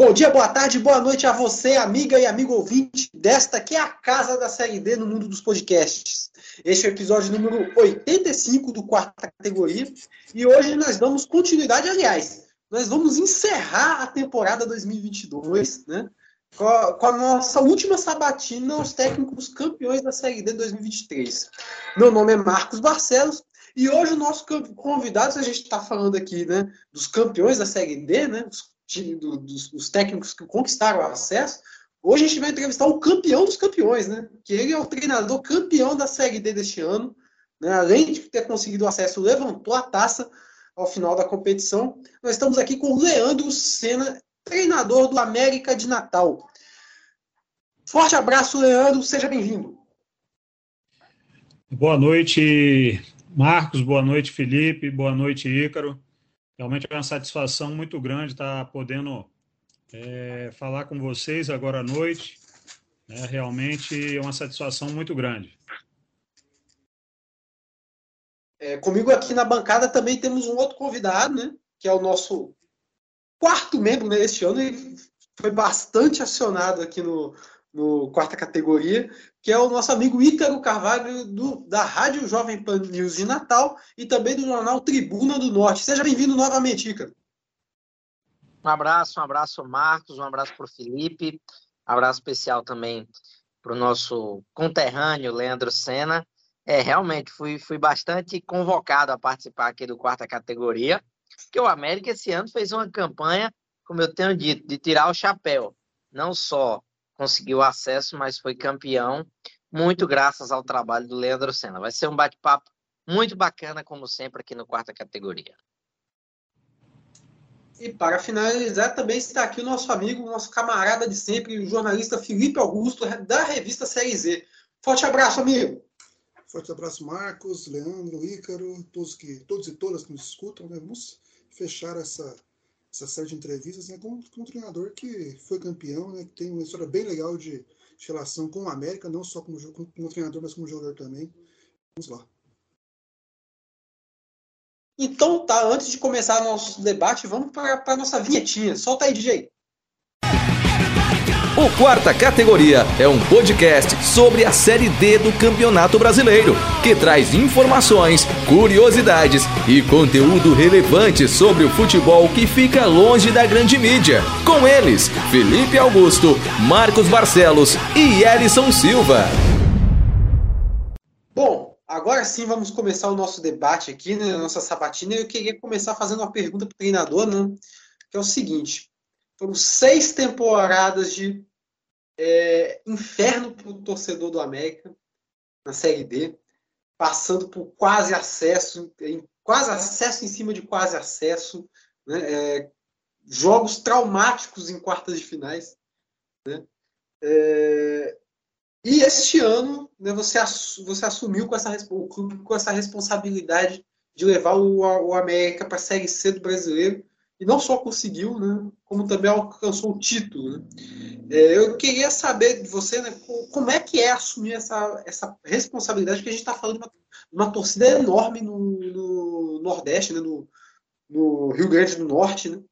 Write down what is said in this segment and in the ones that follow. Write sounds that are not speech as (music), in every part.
Bom dia, boa tarde, boa noite a você, amiga e amigo ouvinte desta que é a casa da Série D no mundo dos podcasts. Este é o episódio número 85 do quarta categoria e hoje nós damos continuidade, aliás, nós vamos encerrar a temporada 2022, né? Com a, com a nossa última sabatina aos técnicos campeões da Série D 2023. Meu nome é Marcos Barcelos e hoje o nosso convidado, a gente está falando aqui, né, dos campeões da Série D, né, os do, dos, dos, técnicos que conquistaram o acesso. Hoje a gente vai entrevistar o campeão dos campeões, né? Que ele é o treinador campeão da Série D deste ano. Né? Além de ter conseguido o acesso, levantou a taça ao final da competição. Nós estamos aqui com o Leandro Senna, treinador do América de Natal. Forte abraço, Leandro. Seja bem-vindo. Boa noite, Marcos. Boa noite, Felipe. Boa noite, Ícaro. Realmente é uma satisfação muito grande estar podendo é, falar com vocês agora à noite. É, realmente é uma satisfação muito grande. É, comigo aqui na bancada também temos um outro convidado, né? Que é o nosso quarto membro né, este ano e foi bastante acionado aqui no, no quarta categoria, que é o nosso amigo Ícaro Carvalho, do, da Rádio Jovem Pan News de Natal e também do jornal Tribuna do Norte. Seja bem-vindo novamente, Ícaro. Um abraço, um abraço, Marcos, um abraço para o Felipe, um abraço especial também para o nosso conterrâneo, Leandro Senna. É, realmente, fui, fui bastante convocado a participar aqui do quarta categoria, porque o América esse ano fez uma campanha, como eu tenho dito, de tirar o chapéu, não só conseguiu acesso, mas foi campeão, muito graças ao trabalho do Leandro Senna. Vai ser um bate-papo muito bacana, como sempre, aqui no quarta categoria. E para finalizar, também está aqui o nosso amigo, nosso camarada de sempre, o jornalista Felipe Augusto, da revista Série Z. Forte abraço, amigo! Forte abraço, Marcos, Leandro, Ícaro, todos, que, todos e todas que nos escutam. Né? Vamos fechar essa essa série de entrevistas né, com, com, um treinador que foi campeão, né, que tem uma história bem legal de, de relação com o América, não só como, como, como treinador, mas como jogador também. Vamos lá. Então tá, antes de começar nosso debate, vamos para a nossa vinhetinha. Solta aí, DJ. O Quarta Categoria é um podcast sobre a Série D do Campeonato Brasileiro, que traz informações, curiosidades e conteúdo relevante sobre o futebol que fica longe da grande mídia. Com eles, Felipe Augusto, Marcos Barcelos e Elison Silva. Bom, agora sim vamos começar o nosso debate aqui, né, nossa sabatina. Eu queria começar fazendo uma pergunta para o treinador, né, que é o seguinte. Foram seis temporadas de é, inferno para o torcedor do América na Série D, passando por quase acesso, em, quase acesso em cima de quase acesso, né, é, jogos traumáticos em quartas de finais. Né, é, e este ano né, você, você assumiu com essa, o clube com essa responsabilidade de levar o, o América para a Série C do brasileiro e não só conseguiu, né, como também alcançou o título. Né? É, eu queria saber de você né, como é que é assumir essa, essa responsabilidade, que a gente está falando de uma, uma, torcida enorme no, no Nordeste, né, no, no, Rio Grande do Norte, né?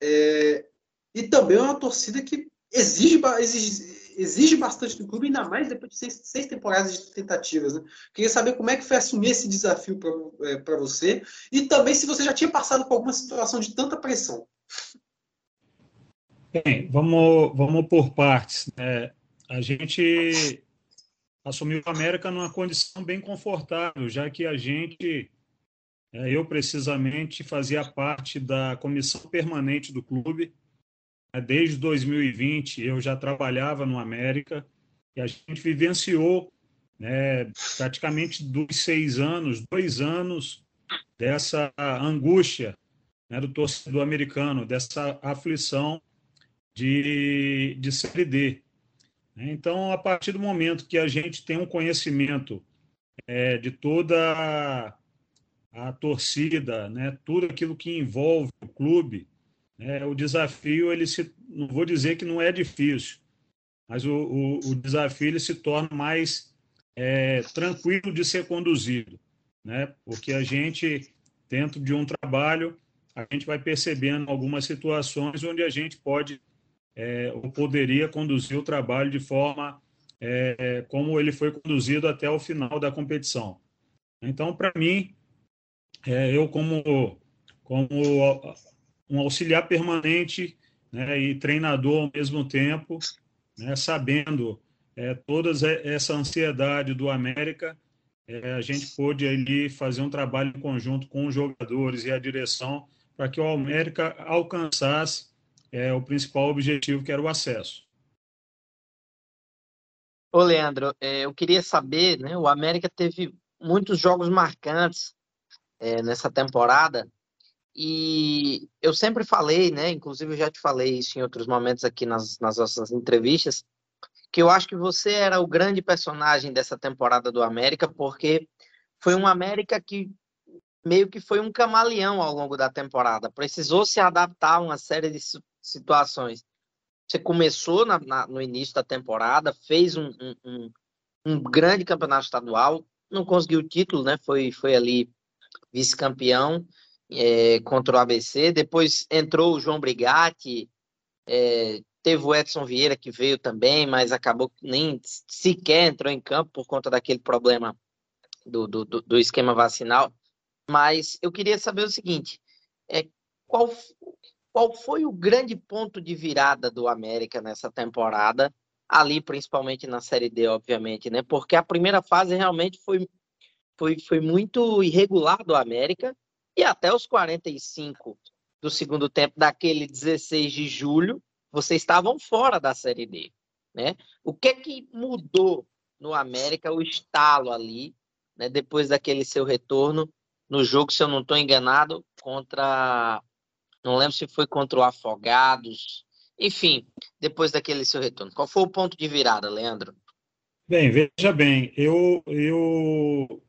É, e também é uma torcida que exige, exige, exige bastante do clube, ainda mais depois de seis, seis temporadas de tentativas. Né? Queria saber como é que foi assumir esse desafio para é, você e também se você já tinha passado por alguma situação de tanta pressão. Bem, vamos, vamos por partes. Né? A gente assumiu a América numa condição bem confortável, já que a gente, é, eu precisamente, fazia parte da comissão permanente do clube desde 2020 eu já trabalhava no América e a gente vivenciou né, praticamente dos seis anos, dois anos dessa angústia né, do torcedor americano, dessa aflição de, de Série D. Então, a partir do momento que a gente tem um conhecimento é, de toda a, a torcida, né, tudo aquilo que envolve o clube, é, o desafio, ele se, não vou dizer que não é difícil, mas o, o, o desafio ele se torna mais é, tranquilo de ser conduzido, né? porque a gente, dentro de um trabalho, a gente vai percebendo algumas situações onde a gente pode é, ou poderia conduzir o trabalho de forma é, como ele foi conduzido até o final da competição. Então, para mim, é, eu como, como um auxiliar permanente né, e treinador ao mesmo tempo, né, sabendo é, toda essa ansiedade do América, é, a gente pôde ali fazer um trabalho em conjunto com os jogadores e a direção para que o América alcançasse é, o principal objetivo, que era o acesso. Ô, Leandro, é, eu queria saber, né? O América teve muitos jogos marcantes é, nessa temporada e eu sempre falei, né? Inclusive eu já te falei isso em outros momentos aqui nas, nas nossas entrevistas, que eu acho que você era o grande personagem dessa temporada do América, porque foi um América que meio que foi um camaleão ao longo da temporada. Precisou se adaptar a uma série de situações. Você começou na, na, no início da temporada, fez um, um, um, um, grande campeonato estadual, não conseguiu o título, né? Foi, foi ali vice-campeão é, contra o ABC. Depois entrou o João Brigatti, é, teve o Edson Vieira que veio também, mas acabou nem sequer entrou em campo por conta daquele problema do, do, do esquema vacinal. Mas eu queria saber o seguinte: é, qual, qual foi o grande ponto de virada do América nessa temporada? Ali, principalmente na Série D, obviamente, né? Porque a primeira fase realmente foi, foi, foi muito irregular do América e até os 45 do segundo tempo, daquele 16 de julho, vocês estavam fora da Série D, né? O que é que mudou no América, o estalo ali, né? Depois daquele seu retorno no jogo, se eu não estou enganado, contra não lembro se foi contra o Afogados. Enfim, depois daquele seu retorno. Qual foi o ponto de virada, Leandro? Bem, veja bem, eu, eu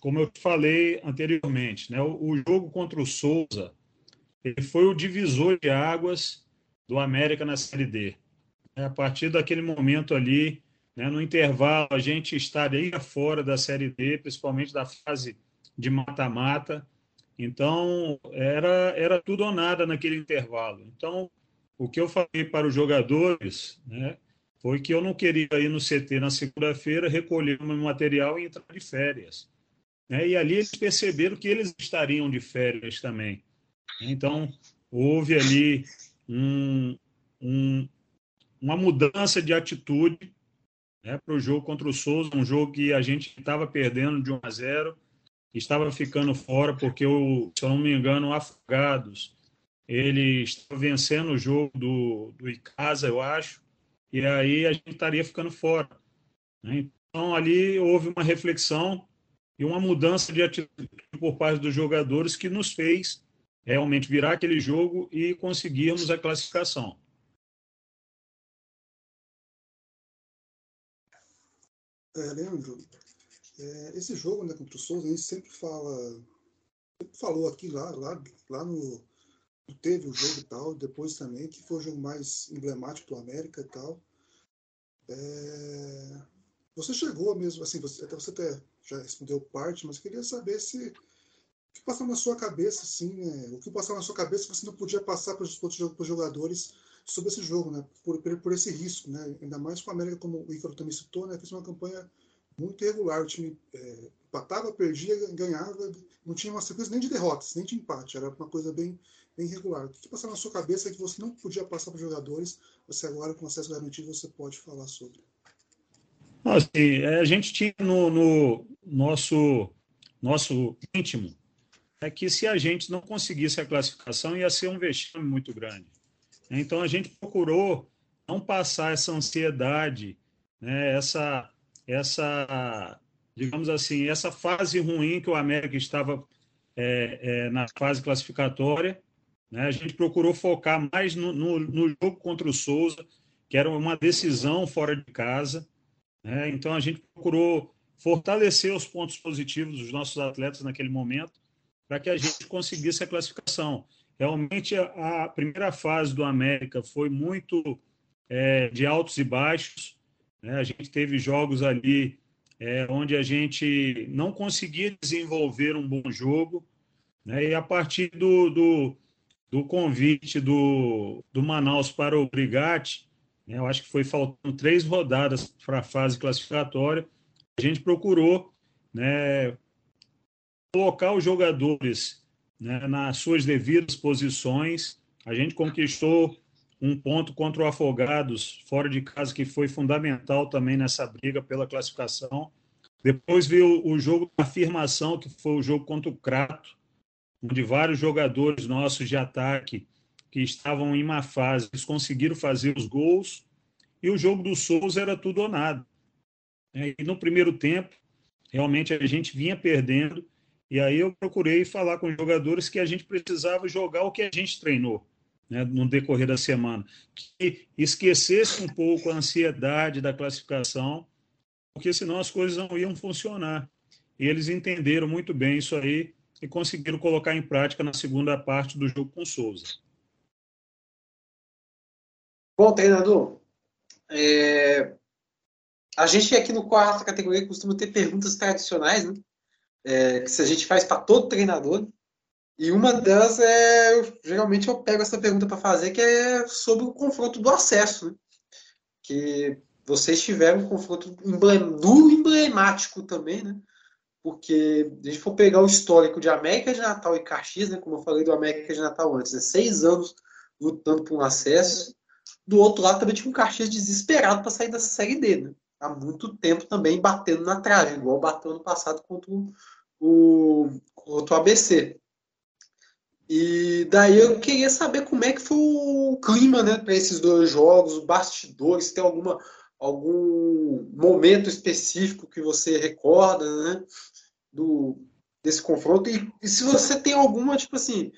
como eu falei anteriormente, né, o, o jogo contra o Souza ele foi o divisor de águas do América na Série D. A partir daquele momento ali, né, no intervalo, a gente estaria fora da Série D, principalmente da fase de mata-mata. Então, era, era tudo ou nada naquele intervalo. Então, o que eu falei para os jogadores né, foi que eu não queria ir no CT na segunda-feira, recolher o meu material e entrar de férias. Né? E ali eles perceberam que eles estariam de férias também. Então, houve ali um, um, uma mudança de atitude né, para o jogo contra o Souza, um jogo que a gente estava perdendo de 1 a 0 estava ficando fora porque, o, se eu não me engano, Afogados ele estava vencendo o jogo do, do Icasa, eu acho, e aí a gente estaria ficando fora. Né? Então, ali houve uma reflexão e uma mudança de atitude por parte dos jogadores que nos fez realmente virar aquele jogo e conseguirmos a classificação. É, Leandro, é, esse jogo né, contra o Souza, a gente sempre fala, sempre falou aqui lá, lá, lá no. Teve o jogo e tal, depois também, que foi o jogo mais emblemático do América e tal. É, você chegou mesmo, assim, você, até você até já respondeu parte, mas queria saber se o que passava na sua cabeça, assim, né? O que passava na sua cabeça você não podia passar para os jogadores sobre esse jogo, né? Por, por, esse risco, né? Ainda mais com a América, como o Ícaro também citou, né? Fez uma campanha muito irregular. O time é, empatava, perdia, ganhava, não tinha uma sequência nem de derrotas, nem de empate. Era uma coisa bem, bem irregular. O que passava na sua cabeça que você não podia passar para os jogadores, você agora, com acesso garantido, você pode falar sobre. Assim, é, a gente tinha no, no nosso, nosso íntimo é que se a gente não conseguisse a classificação, ia ser um vexame muito grande. Então, a gente procurou não passar essa ansiedade, né, essa essa, digamos assim, essa fase ruim que o América estava é, é, na fase classificatória. Né? A gente procurou focar mais no, no, no, jogo contra o Souza, que era uma decisão fora de casa. Né? Então a gente procurou fortalecer os pontos positivos dos nossos atletas naquele momento, para que a gente conseguisse a classificação. Realmente a, primeira fase do América foi muito é, de altos e baixos. Né? A gente teve jogos ali é, onde a gente não conseguia desenvolver um bom jogo, né? e a partir do, do, do convite do, do Manaus para o Brigatti, né, eu acho que foi faltando três rodadas para a fase classificatória, a gente procurou né, colocar os jogadores né, nas suas devidas posições. A gente conquistou um ponto contra o Afogados, fora de casa, que foi fundamental também nessa briga pela classificação. Depois veio o jogo de afirmação, que foi o jogo contra o Crato, onde vários jogadores nossos de ataque que estavam em má fase, eles conseguiram fazer os gols, e o jogo do Souza era tudo ou nada. É, e no primeiro tempo, realmente a gente vinha perdendo, e aí eu procurei falar com os jogadores que a gente precisava jogar o que a gente treinou né, no decorrer da semana, que esquecesse um pouco a ansiedade da classificação, porque senão as coisas não iam funcionar. E eles entenderam muito bem isso aí e conseguiram colocar em prática na segunda parte do jogo com Souza. Bom, treinador, é... a gente aqui no quarto categoria costuma ter perguntas tradicionais, né? É, que a gente faz para todo treinador. E uma delas é, geralmente eu pego essa pergunta para fazer, que é sobre o confronto do acesso, né? Que vocês tiveram um confronto duro emblemático também, né? Porque se a gente for pegar o histórico de América de Natal e Caxias, né? Como eu falei do América de Natal antes, né? seis anos lutando por um acesso. Do outro lado também tinha um Caxias desesperado para sair dessa série D, né? Há muito tempo também batendo na trave, igual bateu no passado contra o, o, contra o ABC. E daí eu queria saber como é que foi o clima né, para esses dois jogos, os bastidores, tem alguma, algum momento específico que você recorda né, do, desse confronto? E, e se você tem alguma, tipo assim,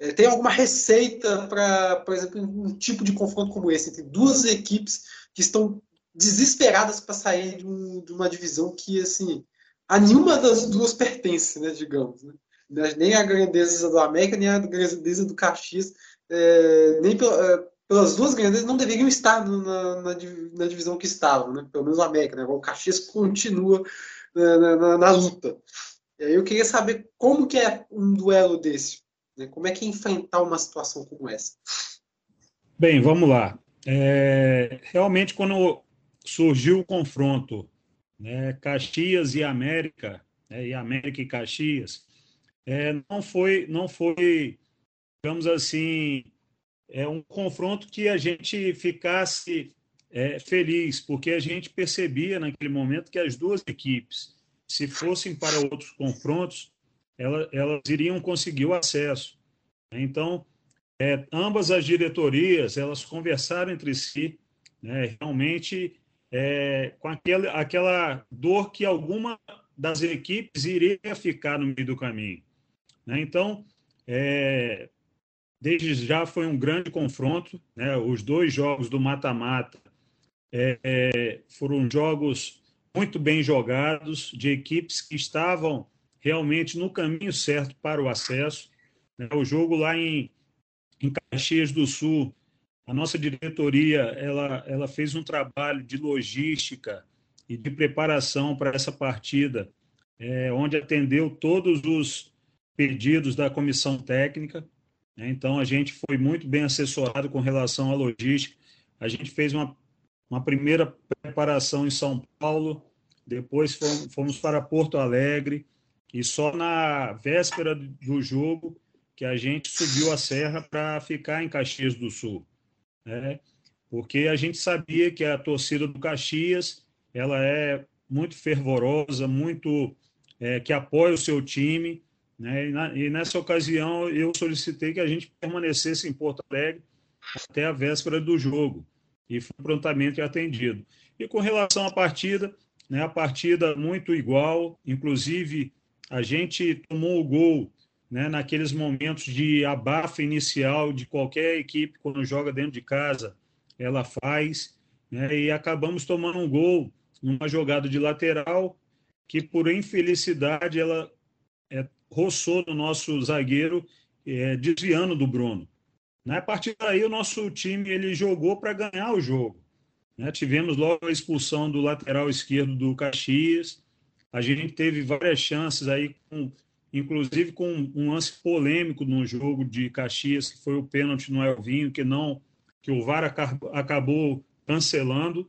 é, tem alguma receita para, por exemplo, um tipo de confronto como esse, entre duas equipes que estão desesperadas para sair de, um, de, uma divisão que, assim, a nenhuma das duas pertence, né, digamos, né? nem a grandeza do América, nem a grandeza do Caxias, é, nem é, pelas duas grandezas não deveriam estar na, na, na, divisão que estavam, né? pelo menos o América. Né? O Caxias continua na, na, na, luta. E aí eu queria saber como que é um duelo desse, né? como é que é enfrentar uma situação como essa. Bem, vamos lá. É, realmente, quando surgiu o confronto né, Caxias e América, né, e América e Caxias, é, não foi, não foi, digamos assim, é um confronto que a gente ficasse é, feliz, porque a gente percebia naquele momento que as duas equipes, se fossem para outros confrontos, elas, elas iriam conseguir o acesso. Então, é, ambas as diretorias elas conversaram entre si, né, realmente é, com aquele, aquela dor que alguma das equipes iria ficar no meio do caminho. Né? Então, é, desde já foi um grande confronto. Né? Os dois jogos do mata-mata é, é, foram jogos muito bem jogados, de equipes que estavam realmente no caminho certo para o acesso. Né? O jogo lá em, em Caxias do Sul, a nossa diretoria ela, ela fez um trabalho de logística e de preparação para essa partida, é, onde atendeu todos os pedidos da comissão técnica. Né? Então, a gente foi muito bem assessorado com relação à logística. A gente fez uma, uma primeira preparação em São Paulo, depois fomos, fomos para Porto Alegre, e só na véspera do jogo que a gente subiu a serra para ficar em Caxias do Sul. Né? Porque a gente sabia que a torcida do Caxias ela é muito fervorosa, muito é, que apoia o seu time, né? E, na, e, nessa ocasião eu solicitei que a gente permanecesse em Porto Alegre até a véspera do jogo e foi prontamente atendido. E com relação à partida, né, a partida muito igual, inclusive a gente tomou o gol né, naqueles momentos de abafa inicial de qualquer equipe quando joga dentro de casa, ela faz, né, e acabamos tomando um gol numa jogada de lateral que por infelicidade ela é, roçou no nosso zagueiro, é, desviando do Bruno. Né? A partir daí, o nosso time ele jogou para ganhar o jogo. Né? Tivemos logo a expulsão do lateral esquerdo do Caxias. A gente teve várias chances aí com inclusive com um lance polêmico no jogo de Caxias, que foi o pênalti no Elvinho, que não que o VAR acabou cancelando,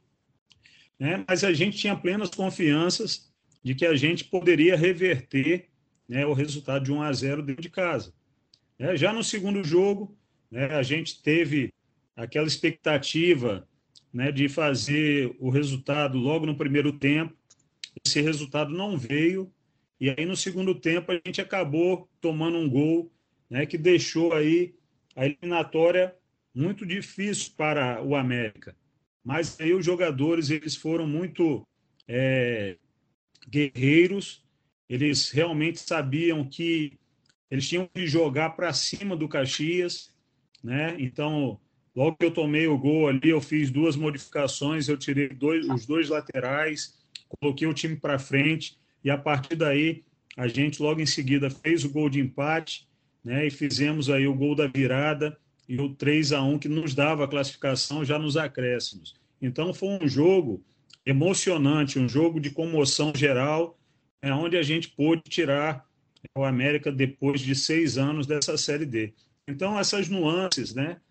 né? mas a gente tinha plenas confianças de que a gente poderia reverter né, o resultado de 1 a 0 dentro de casa. É, já no segundo jogo, né, a gente teve aquela expectativa né, de fazer o resultado logo no primeiro tempo. Esse resultado não veio, e aí no segundo tempo a gente acabou tomando um gol né, que deixou aí a eliminatória muito difícil para o América. Mas aí os jogadores eles foram muito é, guerreiros, eles realmente sabiam que eles tinham que jogar para cima do Caxias, né? Então, logo que eu tomei o gol ali, eu fiz duas modificações, eu tirei dois, os dois laterais, coloquei o time para frente e a partir daí a gente logo em seguida fez o gol de empate, né? E fizemos aí o gol da virada e o 3 a 1 que nos dava a classificação já nos acréscimos. Então foi um jogo emocionante, um jogo de comoção geral, é onde a gente pôde tirar o América depois de seis anos dessa Série D. Então, essas nuances né,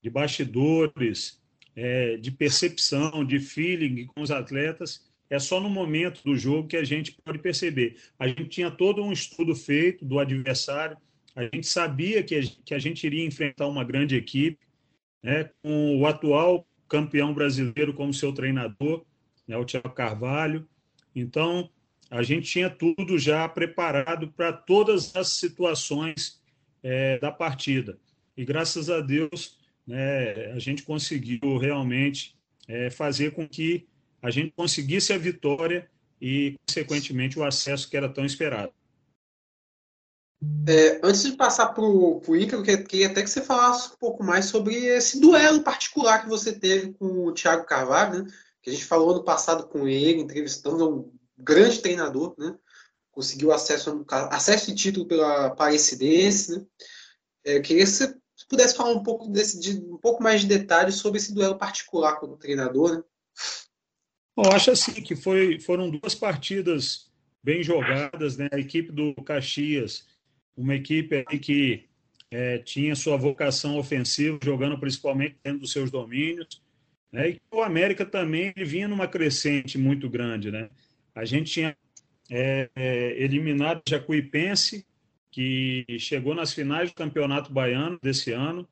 de bastidores, é, de percepção, de feeling com os atletas, é só no momento do jogo que a gente pode perceber. A gente tinha todo um estudo feito do adversário, a gente sabia que a, que a gente iria enfrentar uma grande equipe, né, com o atual campeão brasileiro como seu treinador, né, o Thiago Carvalho. Então, a gente tinha tudo já preparado para todas as situações é, da partida. E graças a Deus, né, a gente conseguiu realmente é, fazer com que a gente conseguisse a vitória e, consequentemente, o acesso que era tão esperado. É, antes de passar para o Ícaro, queria até que você falasse um pouco mais sobre esse duelo particular que você teve com o Thiago Carvalho, né? que a gente falou no passado com ele, entrevistando um grande treinador, né? conseguiu acesso, acesso de título pela Aparecidense. Né? É, queria que você pudesse falar um pouco, desse, de, um pouco mais de detalhes sobre esse duelo particular com o treinador. Né? Bom, acho assim que foi, foram duas partidas bem jogadas, né? A equipe do Caxias uma equipe que é, tinha sua vocação ofensiva, jogando principalmente dentro dos seus domínios. Né? E o América também vinha numa crescente muito grande. Né? A gente tinha é, é, eliminado Jacuipense, que chegou nas finais do Campeonato Baiano desse ano,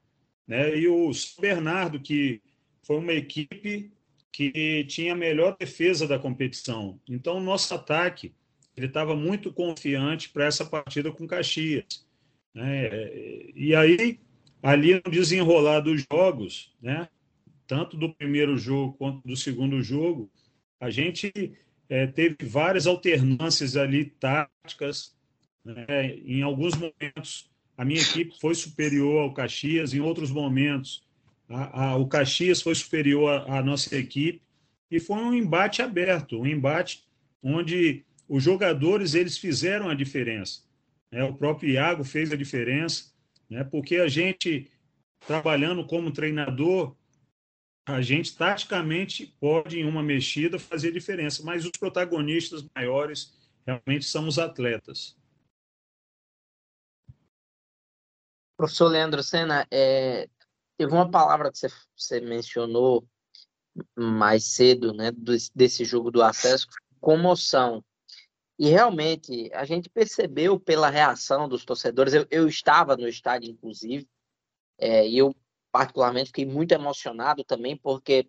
né? e o Bernardo, que foi uma equipe que tinha a melhor defesa da competição. Então, o nosso ataque ele estava muito confiante para essa partida com Caxias. Né? E aí, ali no desenrolar dos jogos, né? tanto do primeiro jogo quanto do segundo jogo, a gente é, teve várias alternâncias ali táticas. Né? Em alguns momentos, a minha equipe foi superior ao Caxias, em outros momentos, a, a, o Caxias foi superior à nossa equipe, e foi um embate aberto, um embate onde os jogadores eles fizeram a diferença. Né? O próprio Iago fez a diferença, né? porque a gente, trabalhando como treinador, a gente taticamente pode, em uma mexida, fazer diferença, mas os protagonistas maiores realmente são os atletas. Professor Leandro Senna, é, teve uma palavra que você, você mencionou mais cedo, né, desse jogo do acesso, comoção. E realmente, a gente percebeu pela reação dos torcedores, eu, eu estava no estádio, inclusive, é, e eu, particularmente, fiquei muito emocionado também, porque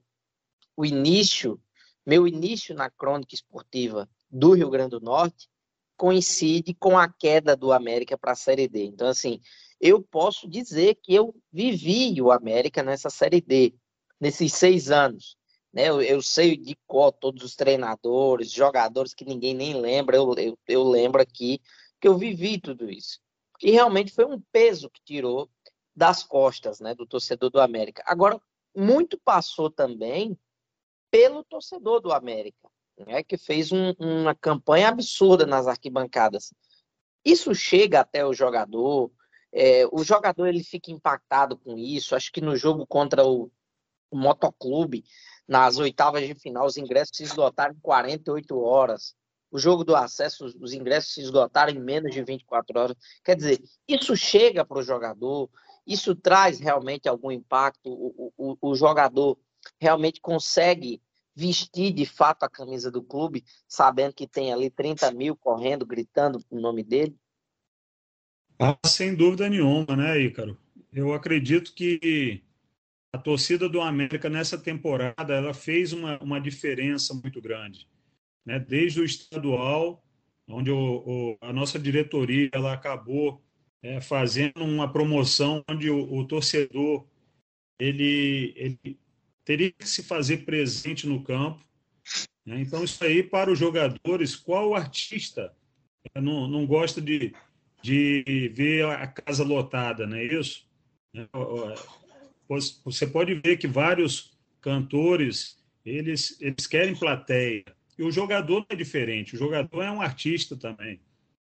o início, meu início na crônica esportiva do Rio Grande do Norte, coincide com a queda do América para a Série D. Então, assim, eu posso dizer que eu vivi o América nessa Série D, nesses seis anos. Né? Eu, eu sei de qual todos os treinadores, jogadores que ninguém nem lembra, eu, eu, eu lembro aqui que eu vivi tudo isso. E realmente foi um peso que tirou das costas né, do torcedor do América. Agora, muito passou também pelo torcedor do América, né, que fez um, uma campanha absurda nas arquibancadas. Isso chega até o jogador, é, o jogador ele fica impactado com isso. Acho que no jogo contra o, o Motoclube, nas oitavas de final, os ingressos se esgotaram em 48 horas. o jogo do acesso, os ingressos se esgotaram em menos de 24 horas. Quer dizer, isso chega para o jogador, isso traz realmente algum impacto, o, o, o jogador realmente consegue vestir de fato a camisa do clube, sabendo que tem ali 30 mil correndo, gritando o nome dele? Ah, sem dúvida nenhuma, né, Ícaro? Eu acredito que a torcida do América nessa temporada ela fez uma, uma diferença muito grande né, desde o estadual, onde o, o, a nossa diretoria ela acabou é, fazendo uma promoção onde o, o, torcedor ele, ele teria que se fazer presente no campo. Né? Então, isso aí, para os jogadores, qual artista não, não gosta de, de ver a casa lotada, não é isso? Né? Você pode ver que vários cantores eles, eles querem plateia. E o jogador não é diferente, o jogador é um artista também.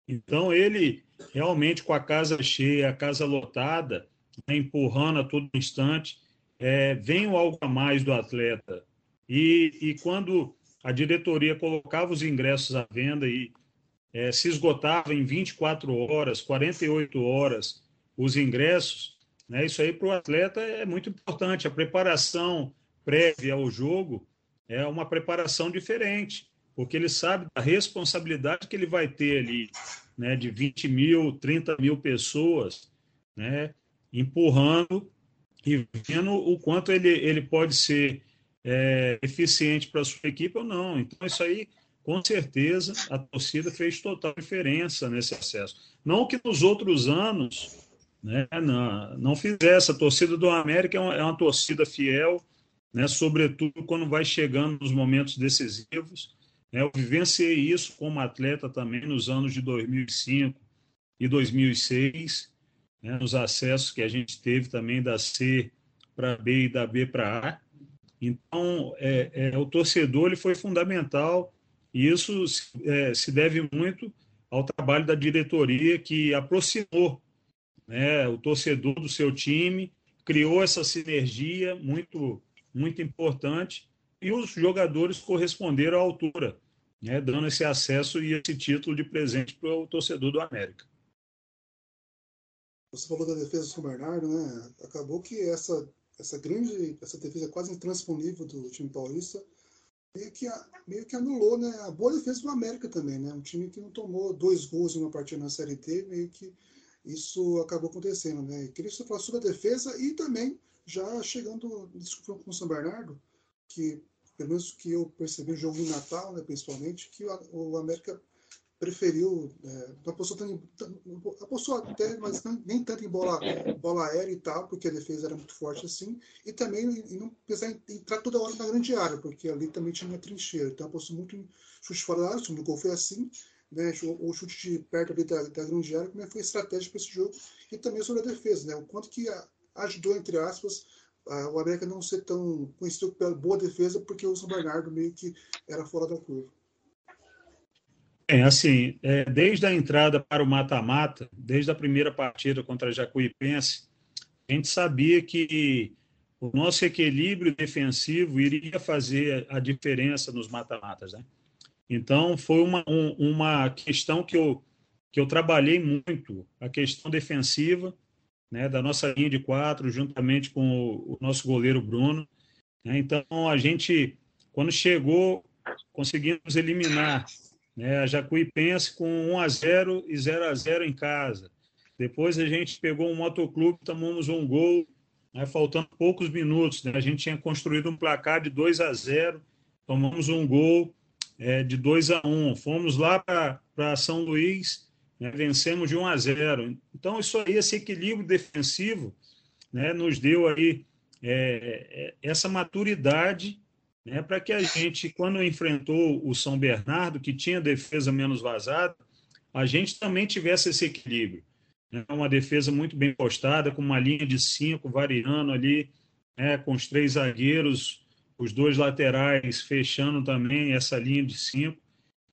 Então, ele realmente, com a casa cheia, a casa lotada, né, empurrando a todo instante, é, vem algo a mais do atleta. E, e quando a diretoria colocava os ingressos à venda e é, se esgotava em 24 horas, 48 horas os ingressos, né, isso aí para o atleta é muito importante. A preparação prévia ao jogo é uma preparação diferente, porque ele sabe da responsabilidade que ele vai ter ali, né, de 20 mil, 30 mil pessoas, né, empurrando e vendo o quanto ele, ele pode ser é, eficiente para a sua equipe ou não. Então, isso aí, com certeza, a torcida fez total diferença nesse acesso. Não que nos outros anos né, não, não fizesse. A torcida do América é uma, é uma torcida fiel, né, sobretudo quando vai chegando nos momentos decisivos. Né, eu vivenciei isso como atleta também nos anos de 2005 e 2006, né, nos acessos que a gente teve também da C para B e da B para A. Então, é, é, o torcedor ele foi fundamental e isso é, se deve muito ao trabalho da diretoria que aproximou né, o torcedor do seu time, criou essa sinergia muito muito importante, e os jogadores corresponderam à altura, né, dando esse acesso e esse título de presente para o torcedor do América. Você falou da defesa do São Bernardo, né? Acabou que essa, essa grande, essa defesa quase intransponível do time paulista meio que, meio que anulou né, a boa defesa do América também, né? Um time que não tomou dois gols em uma partida na Série D, meio que isso acabou acontecendo, né? E queria falasse sobre a defesa e também já chegando confronto com o São Bernardo, que pelo menos que eu percebi no jogo de Natal, né, principalmente, que o, o América preferiu, é, apostou, tanto, apostou até, mas não, nem tanto em bola, bola aérea e tal, porque a defesa era muito forte assim, e também em não precisar entrar toda hora na grande área, porque ali também tinha trincheira, então apostou muito em chute fora da área, o segundo gol foi assim, né, o chute de perto ali da, da grande área, como é foi estratégia para esse jogo, e também sobre a defesa, né, o quanto que ajudou, entre aspas, o América não ser tão conhecido pela boa defesa, porque o São Bernardo meio que era fora da curva. É, assim, é, desde a entrada para o mata-mata, desde a primeira partida contra a Jacuipense, a gente sabia que o nosso equilíbrio defensivo iria fazer a diferença nos mata-matas, né? Então, foi uma, um, uma questão que eu, que eu trabalhei muito, a questão defensiva, né, da nossa linha de quatro, juntamente com o, o nosso goleiro Bruno. Né? Então, a gente, quando chegou, conseguimos eliminar né, a Jacuipense com 1 a 0 e 0 a 0 em casa. Depois a gente pegou um motoclube, tomamos um gol, né, faltando poucos minutos. Né? A gente tinha construído um placar de 2 a 0, tomamos um gol é, de 2 a 1. Fomos lá para São Luís, né? Vencemos de 1 a 0. Então, isso aí, esse equilíbrio defensivo, né, nos deu aí é, é, essa maturidade né, para que a gente, quando enfrentou o São Bernardo, que tinha defesa menos vazada, a gente também tivesse esse equilíbrio. Né, uma defesa muito bem postada, com uma linha de cinco variando ali, né, com os três zagueiros, os dois laterais fechando também essa linha de cinco.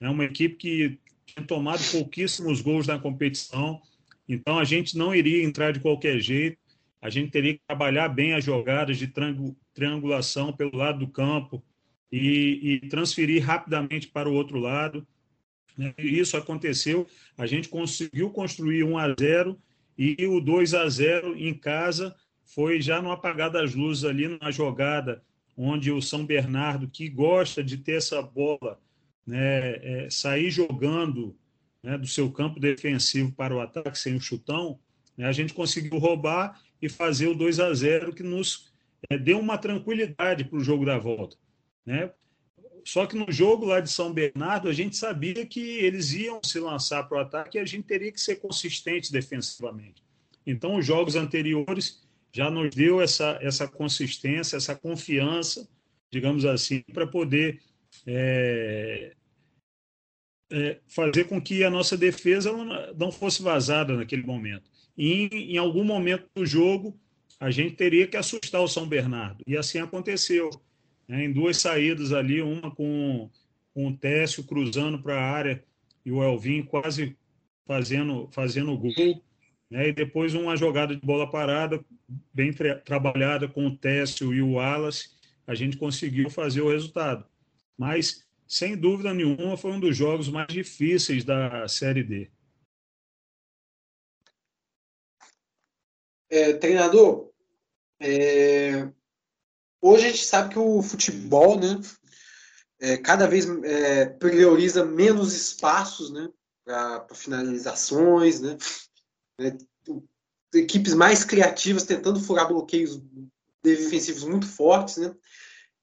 É uma equipe que tinha tomado pouquíssimos gols na competição, então a gente não iria entrar de qualquer jeito, a gente teria que trabalhar bem as jogadas de triangulação pelo lado do campo e, e transferir rapidamente para o outro lado. Né? Isso aconteceu, a gente conseguiu construir 1 a 0 e o 2 a 0 em casa foi já no apagar das luzes ali, numa jogada onde o São Bernardo, que gosta de ter essa bola, né, é, sair jogando né, do seu campo defensivo para o ataque sem o chutão, né, a gente conseguiu roubar e fazer o 2 a 0 que nos é, deu uma tranquilidade para o jogo da volta. Né? Só que no jogo lá de São Bernardo, a gente sabia que eles iam se lançar para o ataque e a gente teria que ser consistente defensivamente. Então, os jogos anteriores já nos deu essa, essa consistência, essa confiança, digamos assim, para poder é, é, fazer com que a nossa defesa não fosse vazada naquele momento. E em, algum momento do jogo, a gente teria que assustar o São Bernardo. E assim aconteceu né, em duas saídas ali, uma com, com o Técio cruzando para a área e o Elvin quase fazendo, fazendo gol. Né, e depois uma jogada de bola parada, bem tra trabalhada com o Técio e o Wallace, a gente conseguiu fazer o resultado. Mas, sem dúvida nenhuma, foi um dos jogos mais difíceis da Série D. É, treinador, é, Hoje a gente sabe que o futebol, né, é, cada vez é, prioriza menos espaços, né, para finalizações, né, é, equipes mais criativas tentando furar bloqueios defensivos muito fortes, né,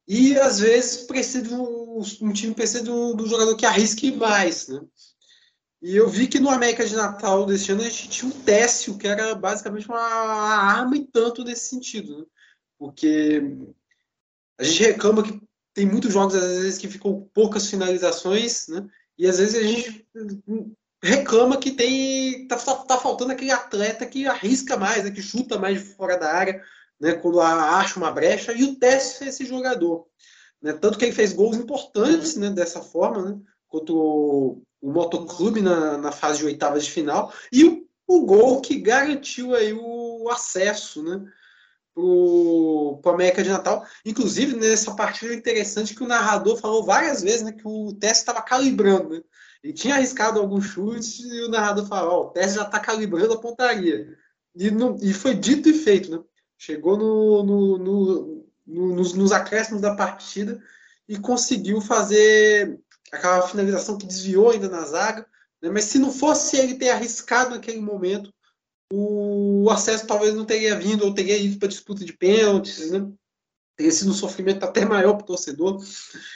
e às vezes precisa um time precisa do, do jogador que arrisque mais, né. E eu vi que no América de Natal deste ano a gente tinha um Técio, que era basicamente uma arma e tanto nesse sentido, né? porque a gente reclama que tem muitos jogos, às vezes, que ficam poucas finalizações, né? E às vezes a gente reclama que tem tá, tá, faltando aquele atleta que arrisca mais, né? que chuta mais de fora da área, né? quando acha uma brecha, e o Tess é esse jogador. Né? Tanto que ele fez gols importantes né? dessa forma, né? contra o, o Motoclube na, na fase de oitavas de final, e o, o gol que garantiu aí o acesso, né? para o América de Natal. Inclusive, nessa partida interessante que o narrador falou várias vezes né, que o teste estava calibrando. Né? Ele tinha arriscado alguns chutes e o narrador falou: oh, o teste já está calibrando a pontaria. E, e foi dito e feito. Né? Chegou no, no, no, nos, nos acréscimos da partida e conseguiu fazer aquela finalização que desviou ainda na zaga. Né? Mas se não fosse ele ter arriscado naquele momento, o acesso talvez não teria vindo, ou teria ido para disputa de pênaltis, né? Teria sido um sofrimento até maior para o torcedor.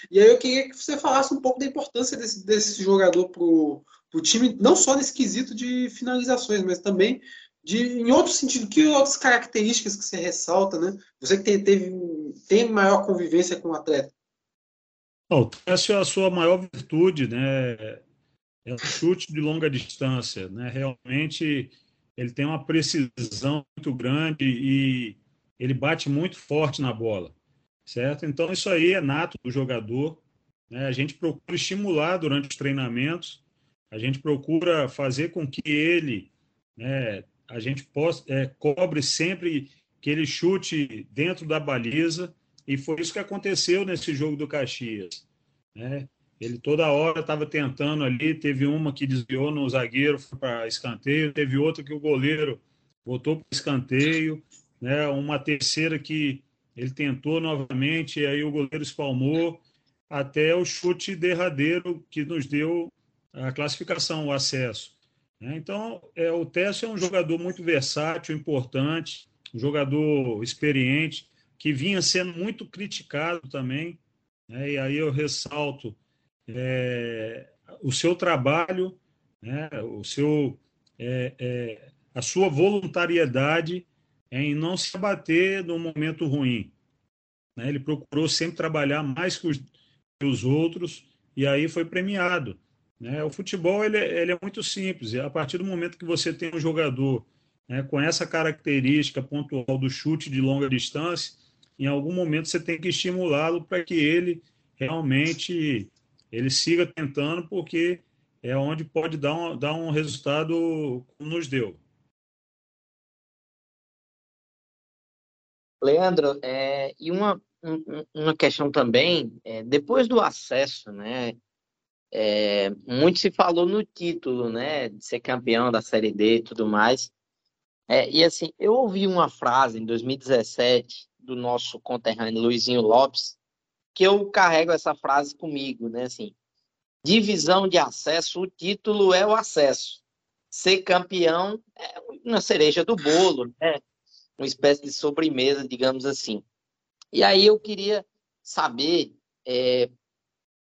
E aí eu queria que você falasse um pouco da importância desse, desse jogador para o time, não só nesse quesito de finalizações, mas também de, em outro sentido, que outras características que você ressalta, né? Você que tem, teve, tem maior convivência com o atleta. Oh, essa é a sua maior virtude, né? É o chute de longa distância, né? Realmente ele tem uma precisão muito grande e ele bate muito forte na bola, certo? Então isso aí é nato do jogador. Né? A gente procura estimular durante os treinamentos, a gente procura fazer com que ele, né, a gente possa, é, cobre sempre que ele chute dentro da baliza e foi isso que aconteceu nesse jogo do Caxias, né? Ele toda hora estava tentando ali, teve uma que desviou no zagueiro para escanteio, teve outra que o goleiro voltou para escanteio, né? uma terceira que ele tentou novamente, e aí o goleiro espalmou, até o chute derradeiro que nos deu a classificação, o acesso. Né? Então, é, o Tessio é um jogador muito versátil, importante, um jogador experiente, que vinha sendo muito criticado também, né? e aí eu ressalto é, o seu trabalho, né, o seu, é, é, a sua voluntariedade em não se abater no momento ruim. Né? Ele procurou sempre trabalhar mais que os, que os outros e aí foi premiado. Né? O futebol ele, é, ele é muito simples. A partir do momento que você tem um jogador né, com essa característica pontual do chute de longa distância, em algum momento você tem que estimulá-lo para que ele realmente ele siga tentando, porque é onde pode dar um, dar um resultado como nos deu. Leandro, é, e uma, uma questão também, é, depois do acesso, né, É, muito se falou no título, né? De ser campeão da Série D e tudo mais. É, e assim, eu ouvi uma frase em 2017 do nosso conterrâneo Luizinho Lopes, que eu carrego essa frase comigo, né? Assim, divisão de acesso, o título é o acesso. Ser campeão é uma cereja do bolo, né? Uma espécie de sobremesa, digamos assim. E aí eu queria saber, é,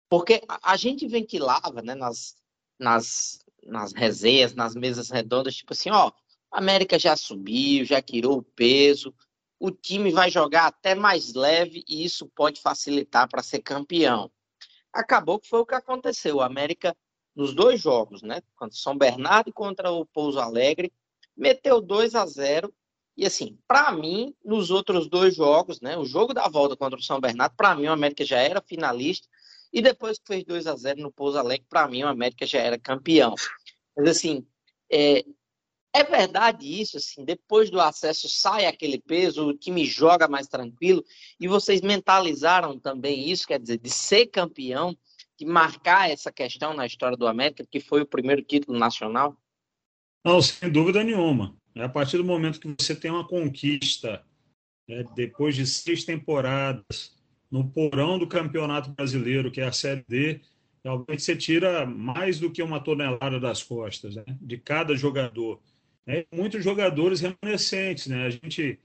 porque a, gente ventilava né, nas, nas, nas resenhas, nas mesas redondas, tipo assim, ó, a América já subiu, já tirou o peso, o time vai jogar até mais leve e isso pode facilitar para ser campeão. Acabou que foi o que aconteceu. A América, nos dois jogos, né? Contra São Bernardo e contra o Pouso Alegre, meteu 2 a 0 e assim, para mim, nos outros dois jogos, né, o jogo da volta contra o São Bernardo, para mim o América já era finalista, e depois que fez 2 a 0 no Pouso Alegre, para mim o América já era campeão. Mas assim, é, é verdade isso, assim, depois do acesso sai aquele peso, o time joga mais tranquilo, e vocês mentalizaram também isso, quer dizer, de ser campeão, de marcar essa questão na história do América, que foi o primeiro título nacional? Não, sem dúvida nenhuma. É a partir do momento que você tem uma conquista, né, depois de seis temporadas, no porão do Campeonato Brasileiro, que é a Série D, realmente você tira mais do que uma tonelada das costas né, de cada jogador. É, muitos jogadores remanescentes. Né? A gente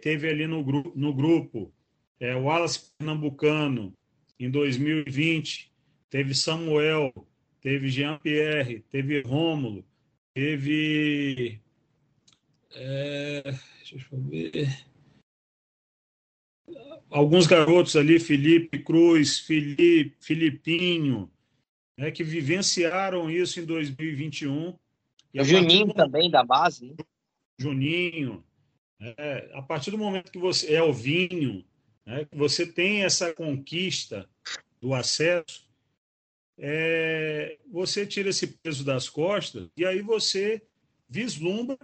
teve ali no, gru no grupo é, o Wallace Pernambucano, em 2020, teve Samuel, teve Jean-Pierre, teve Rômulo, teve é, deixa eu ver. Alguns garotos ali, Felipe Cruz, Felipe, Filipinho, né, que vivenciaram isso em 2021. E o Juninho do... também, da base. Né? Juninho. É, a partir do momento que você é o vinho, né, que você tem essa conquista do acesso, é, você tira esse peso das costas e aí você vislumbra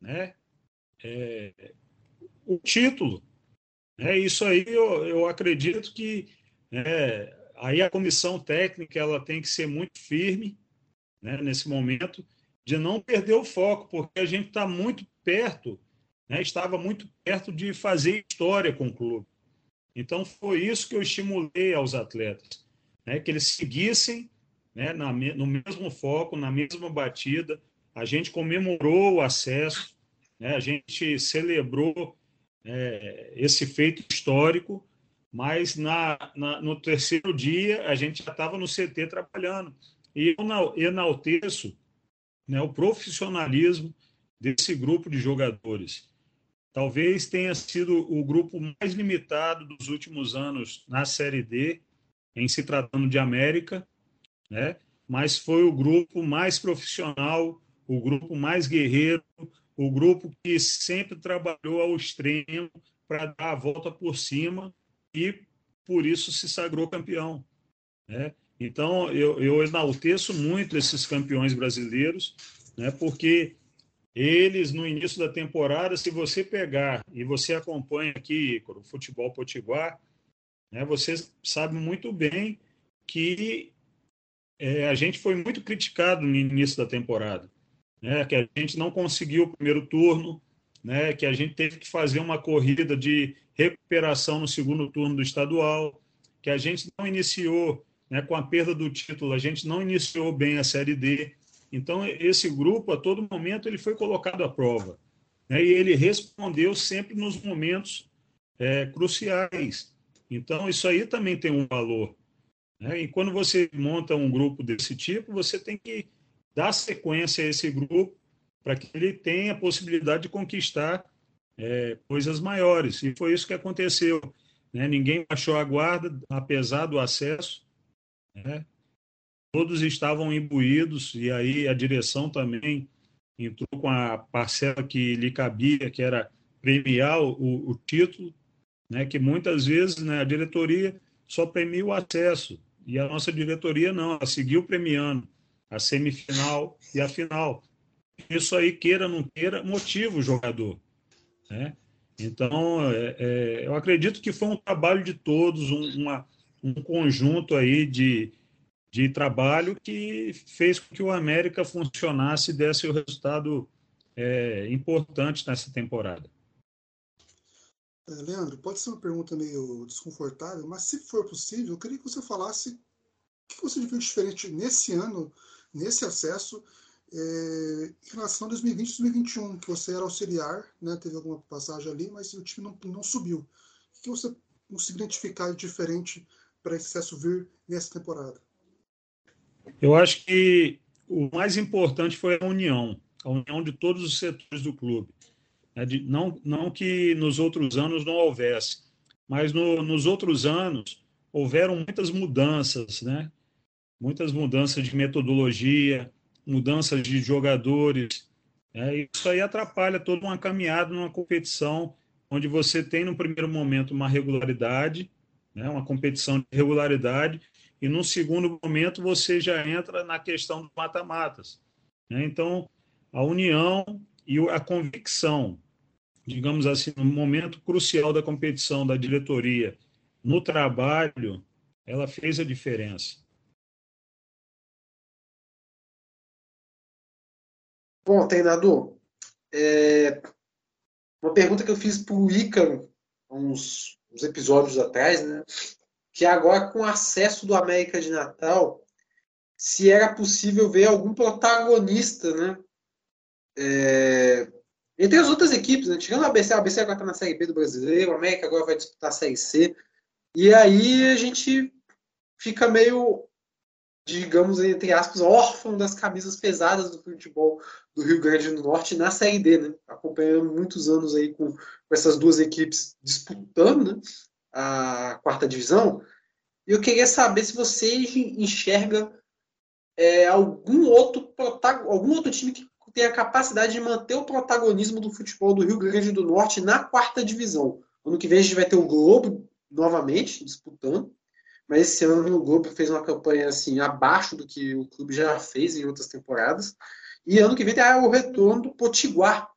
né? É, o título. É isso aí. Eu, eu acredito que é, aí a comissão técnica ela tem que ser muito firme né, nesse momento de não perder o foco, porque a gente está muito perto, né, estava muito perto de fazer história com o clube. Então foi isso que eu estimulei aos atletas, né, que eles seguissem né, na, no mesmo foco, na mesma batida, a gente comemorou o acesso, né? a gente celebrou é, esse feito histórico, mas na, na, no terceiro dia a gente já estava no CT trabalhando. E eu enalteço né, o profissionalismo desse grupo de jogadores. Talvez tenha sido o grupo mais limitado dos últimos anos na Série D, em se tratando de América, né? mas foi o grupo mais profissional, o grupo mais guerreiro, o grupo que sempre trabalhou ao extremo para dar a volta por cima e por isso se sagrou campeão. Né? Então, eu, eu enalteço muito esses campeões brasileiros, né? porque eles, no início da temporada, se você pegar e você acompanha aqui o futebol potiguar, né? você sabe muito bem que é, a gente foi muito criticado no início da temporada né, que a gente não conseguiu o primeiro turno, né, que a gente teve que fazer uma corrida de recuperação no segundo turno do estadual, que a gente não iniciou, né, com a perda do título, a gente não iniciou bem a Série D. Então, esse grupo, a todo momento, ele foi colocado à prova. Né, e ele respondeu sempre nos momentos é, cruciais. Então, isso aí também tem um valor. Né? E quando você monta um grupo desse tipo, você tem que dar sequência a esse grupo para que ele tenha a possibilidade de conquistar é, coisas maiores. E foi isso que aconteceu. Né? Ninguém baixou a guarda, apesar do acesso. Né? Todos estavam imbuídos, e aí a direção também entrou com a parcela que lhe cabia, que era premiar o, o título, né? que muitas vezes né, a diretoria só premia o acesso, e a nossa diretoria não, ela seguiu premiando a semifinal e a final. Isso aí, queira ou não queira, motiva o jogador. Né? Então, é, é, eu acredito que foi um trabalho de todos, um, uma, um conjunto aí de, de trabalho que fez com que o América funcionasse e desse o resultado é, importante nessa temporada. É, Leandro, pode ser uma pergunta meio desconfortável, mas se for possível, eu queria que você falasse o que você viu diferente nesse ano, nesse acesso, é, em relação a 2020 e 2021, que você era auxiliar, né, teve alguma passagem ali, mas o time não, não subiu. O que você conseguiu identificar de diferente para esse acesso vir nessa temporada? Eu acho que o mais importante foi a união, a união de todos os setores do clube. É de, não, não que nos outros anos não houvesse, mas no, nos outros anos houveram muitas mudanças, né? Muitas mudanças de metodologia, mudanças de jogadores. É, isso aí atrapalha toda uma caminhada numa competição onde você tem no primeiro momento uma regularidade, né, uma competição de regularidade, e no segundo momento você já entra na questão dos mata-matas. Né? Então, a união e a convicção, digamos assim, no momento crucial da competição da diretoria, no trabalho, ela fez a diferença. Bom, treinador, é... uma pergunta que eu fiz para o Ícaro uns, uns episódios atrás, né? que agora com acesso do América de Natal, se era possível ver algum protagonista, né? É... Entre as outras equipes, né? tirando a ABC, a ABC agora está na Série B do Brasileiro, o América agora vai disputar a Série C. E aí a gente fica meio, digamos, entre aspas, órfão das camisas pesadas do futebol do Rio Grande do Norte na Série D, né? Acompanhando muitos anos aí com, com essas duas equipes disputando, né? a quarta divisão. E eu queria saber se você enxerga é, algum, outro algum outro time que tem a capacidade de manter o protagonismo do futebol do Rio Grande do Norte na quarta divisão. Ano que vem a gente vai ter o Globo novamente disputando, mas esse ano o Globo fez uma campanha assim abaixo do que o clube já fez em outras temporadas. E ano que vem tem o retorno do Potiguar,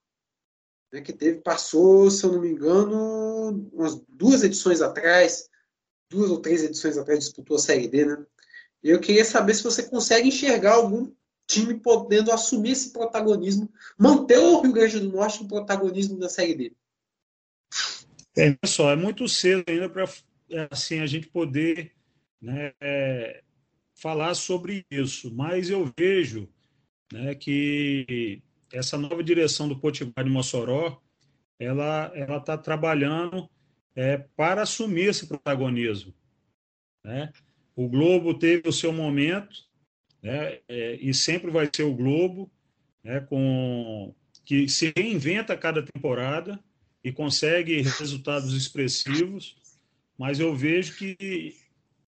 né, que teve, passou, se eu não me engano, umas duas edições atrás, duas ou três edições atrás, disputou a Série D, né? Eu queria saber se você consegue enxergar algum time podendo assumir esse protagonismo, manter o Rio Grande do Norte no protagonismo da Série D. É, pessoal, é muito cedo ainda para assim, a gente poder né, falar sobre isso, mas eu vejo né, que essa nova direção do Potiguar de Mossoró, ela ela está trabalhando é, para assumir esse protagonismo. Né? O Globo teve o seu momento, né, é, e sempre vai ser o Globo, né, com que se reinventa a cada temporada e consegue resultados expressivos, mas eu vejo que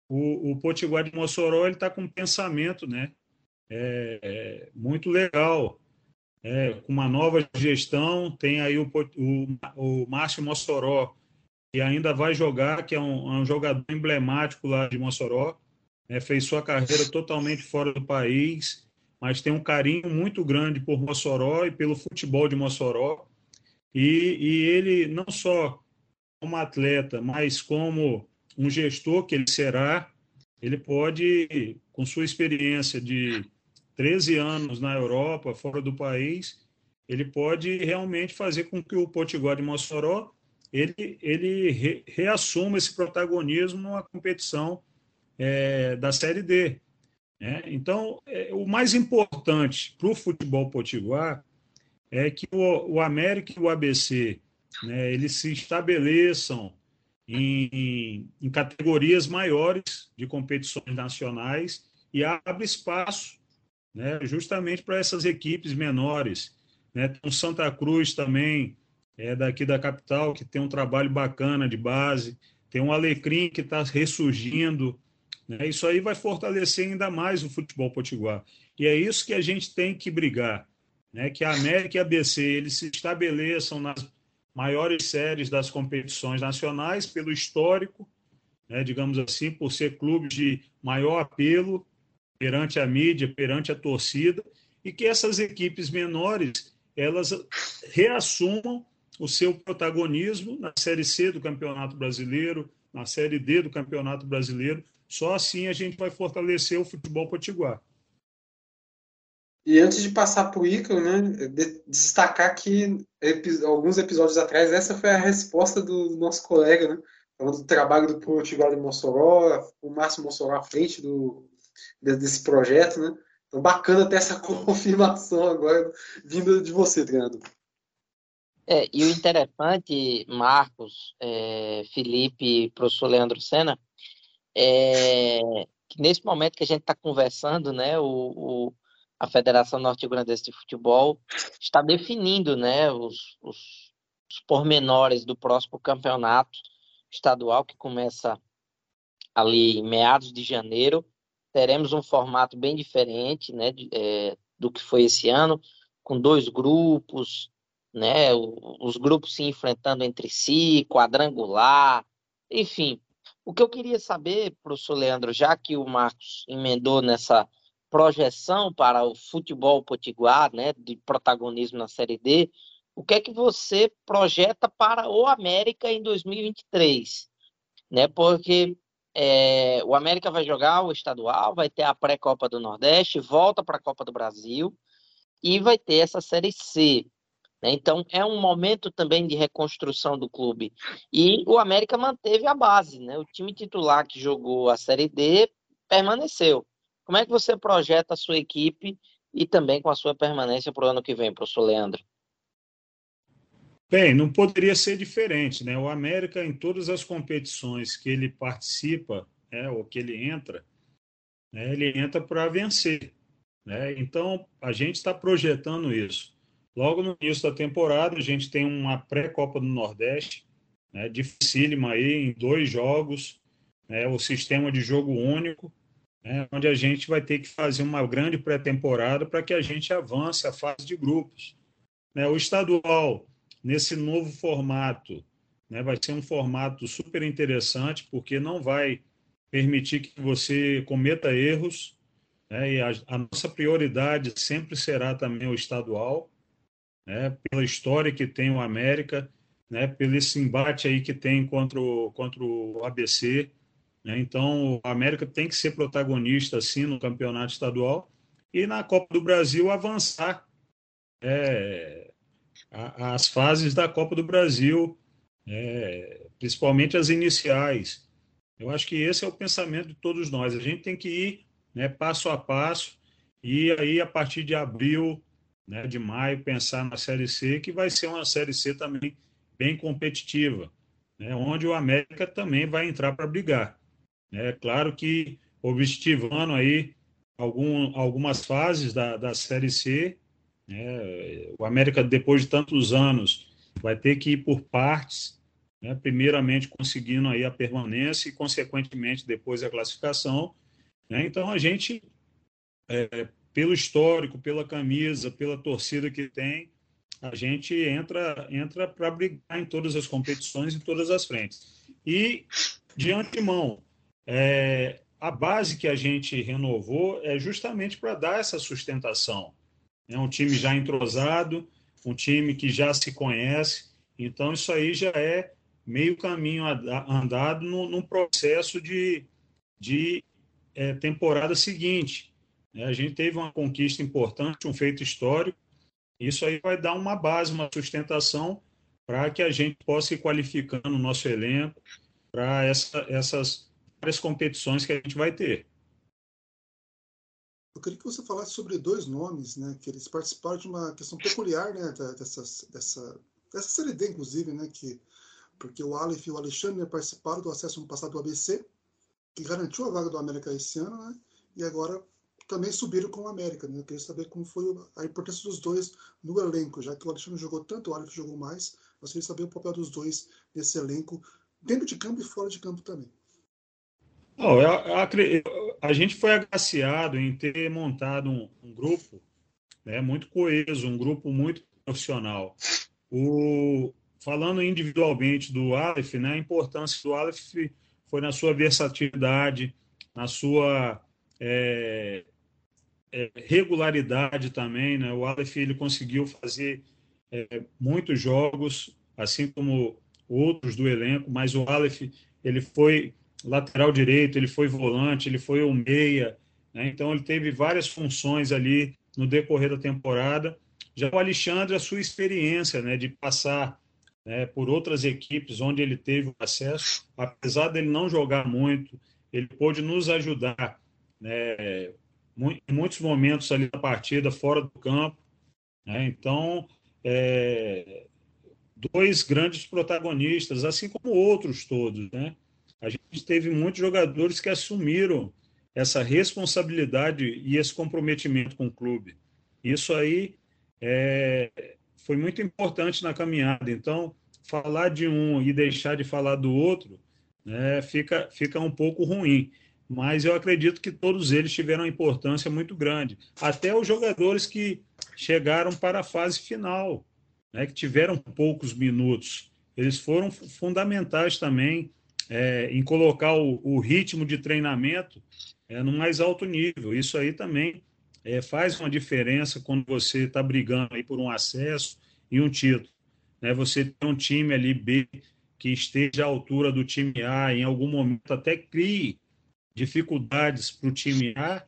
o, o Potiguar de Mossoró ele está com um pensamento, né, é, é muito legal é, com uma nova gestão. Tem aí o, o, o Márcio Mossoró, que ainda vai jogar, que é um, é um jogador emblemático lá de Mossoró. É, fez sua carreira totalmente fora do país, mas tem um carinho muito grande por Mossoró e pelo futebol de Mossoró. E, e ele, não só como atleta, mas como um gestor que ele será, ele pode, com sua experiência de 13 anos na Europa, fora do país, ele pode realmente fazer com que o Potiguar de Mossoró ele, ele re, reassuma esse protagonismo numa competição é, da Série D. Né? Então, é, o mais importante para o futebol potiguar é que o, o América e o ABC né, eles se estabeleçam em, em, categorias maiores de competições nacionais e abre espaço né, justamente para essas equipes menores. Né? Tem o Santa Cruz também, é daqui da capital, que tem um trabalho bacana de base, tem um Alecrim que está ressurgindo. Né? Isso aí vai fortalecer ainda mais o futebol potiguar. E é isso que a gente tem que brigar, né? que a América e a ABC eles se estabeleçam nas maiores séries das competições nacionais pelo histórico, né? digamos assim, por ser clubes de maior apelo perante a mídia, perante a torcida, e que essas equipes menores elas reassumam o seu protagonismo na Série C do Campeonato Brasileiro, na Série D do Campeonato Brasileiro, Só assim a gente vai fortalecer o futebol potiguar. E antes de passar para o Ícaro, né, destacar que alguns episódios atrás, essa foi a resposta do nosso colega, né, falando do trabalho do Potiguar de Mossoró, o Márcio Mossoró à frente do, desse projeto. Né? Então, bacana ter essa (laughs) confirmação agora vinda de você, treinador. É, e o interessante, Marcos, é, Felipe, professor Leandro Sena, é que nesse momento que a gente está conversando, né, o, o, a Federação Norte-Grandense de Futebol está definindo né, os, os, os pormenores do próximo campeonato estadual, que começa ali em meados de janeiro. Teremos um formato bem diferente né, de, é, do que foi esse ano, com dois grupos, né, os grupos se enfrentando entre si, quadrangular, enfim. O que eu queria saber, professor Leandro, já que o Marcos emendou nessa projeção para o futebol potiguar, né, de protagonismo na Série D, o que é que você projeta para o América em 2023? Né, porque é, o América vai jogar o estadual, vai ter a pré-Copa do Nordeste, volta para a Copa do Brasil e vai ter essa Série C. Né? Então, é um momento também de reconstrução do clube. E o América manteve a base. Né? O time titular que jogou a Série D permaneceu. Como é que você projeta a sua equipe e também com a sua permanência para o ano que vem, professor Leandro? Bem, não poderia ser diferente, né? O América, em todas as competições que ele participa, né, ou que ele entra, né, ele entra para vencer. Né? Então, a gente está projetando isso. Logo no início da temporada, a gente tem uma pré-Copa do Nordeste, né, dificílima aí, em dois jogos, né, o sistema de jogo único, né, onde a gente vai ter que fazer uma grande pré-temporada para que a gente avance a fase de grupos. Né, o estadual, nesse novo formato, né, vai ser um formato super interessante, porque não vai permitir que você cometa erros, né, e a, a nossa prioridade sempre será também o estadual, né, pela história que tem o América, né, pelo esse embate aí que tem contra o, contra o ABC? Então, o América tem que ser protagonista, sim, no campeonato estadual e na Copa do Brasil avançar é, as fases da Copa do Brasil, é, principalmente as iniciais. Eu acho que esse é o pensamento de todos nós. A gente tem que ir né, passo a passo e aí, a partir de abril, né, de maio, pensar na Série C, que vai ser uma Série C também bem competitiva, né, onde o América também vai entrar para brigar. É claro que objetivando aí algum, algumas fases da, da Série C, né, o América, depois de tantos anos, vai ter que ir por partes, né, primeiramente conseguindo aí a permanência e, consequentemente, depois a classificação. Né, então, a gente, é, pelo histórico, pela camisa, pela torcida que tem, a gente entra entra para brigar em todas as competições, em todas as frentes. E, de antemão, é, a base que a gente renovou é justamente para dar essa sustentação. É um time já entrosado, um time que já se conhece, então isso aí já é meio caminho andado no, num processo de, de é, temporada seguinte. É, a gente teve uma conquista importante, um feito histórico, isso aí vai dar uma base, uma sustentação para que a gente possa ir qualificando o nosso elenco para essa, essas várias competições que a gente vai ter. Eu queria que você falasse sobre dois nomes, né, que eles participaram de uma questão peculiar, né, dessa, dessa, dessa série D, inclusive, né, que, porque o Aleph e o Alexandre participaram do acesso no passado do ABC, que garantiu a vaga do América esse ano, né, e agora também subiram com o América, né, eu queria saber como foi a importância dos dois no elenco, já que o Alexandre jogou tanto, o Aleph jogou mais, eu queria saber o papel dos dois nesse elenco, dentro de campo e fora de campo também. Não, eu, eu, a gente foi agraciado em ter montado um, um grupo né, muito coeso, um grupo muito profissional. O, falando individualmente do Aleph, né, a importância do Aleph foi na sua versatilidade, na sua é, é, regularidade também. Né? O Aleph ele conseguiu fazer é, muitos jogos, assim como outros do elenco, mas o Aleph ele foi lateral direito, ele foi volante, ele foi o meia, né? então ele teve várias funções ali no decorrer da temporada. Já o Alexandre, a sua experiência né, de passar né, por outras equipes onde ele teve acesso, apesar dele não jogar muito, ele pôde nos ajudar né, em muitos momentos ali da partida, fora do campo. Né? Então, é, dois grandes protagonistas, assim como outros todos. Né? A gente teve muitos jogadores que assumiram essa responsabilidade e esse comprometimento com o clube. Isso aí é, foi muito importante na caminhada. Então, falar de um e deixar de falar do outro né, fica, fica um pouco ruim. Mas eu acredito que todos eles tiveram uma importância muito grande. Até os jogadores que chegaram para a fase final, né, que tiveram poucos minutos. Eles foram fundamentais também é, em colocar o, o, ritmo de treinamento é, no mais alto nível. Isso aí também é, faz uma diferença quando você está brigando aí por um acesso e um título. Né? Você tem um time ali B que esteja à altura do time A, em algum momento até crie dificuldades para o time A,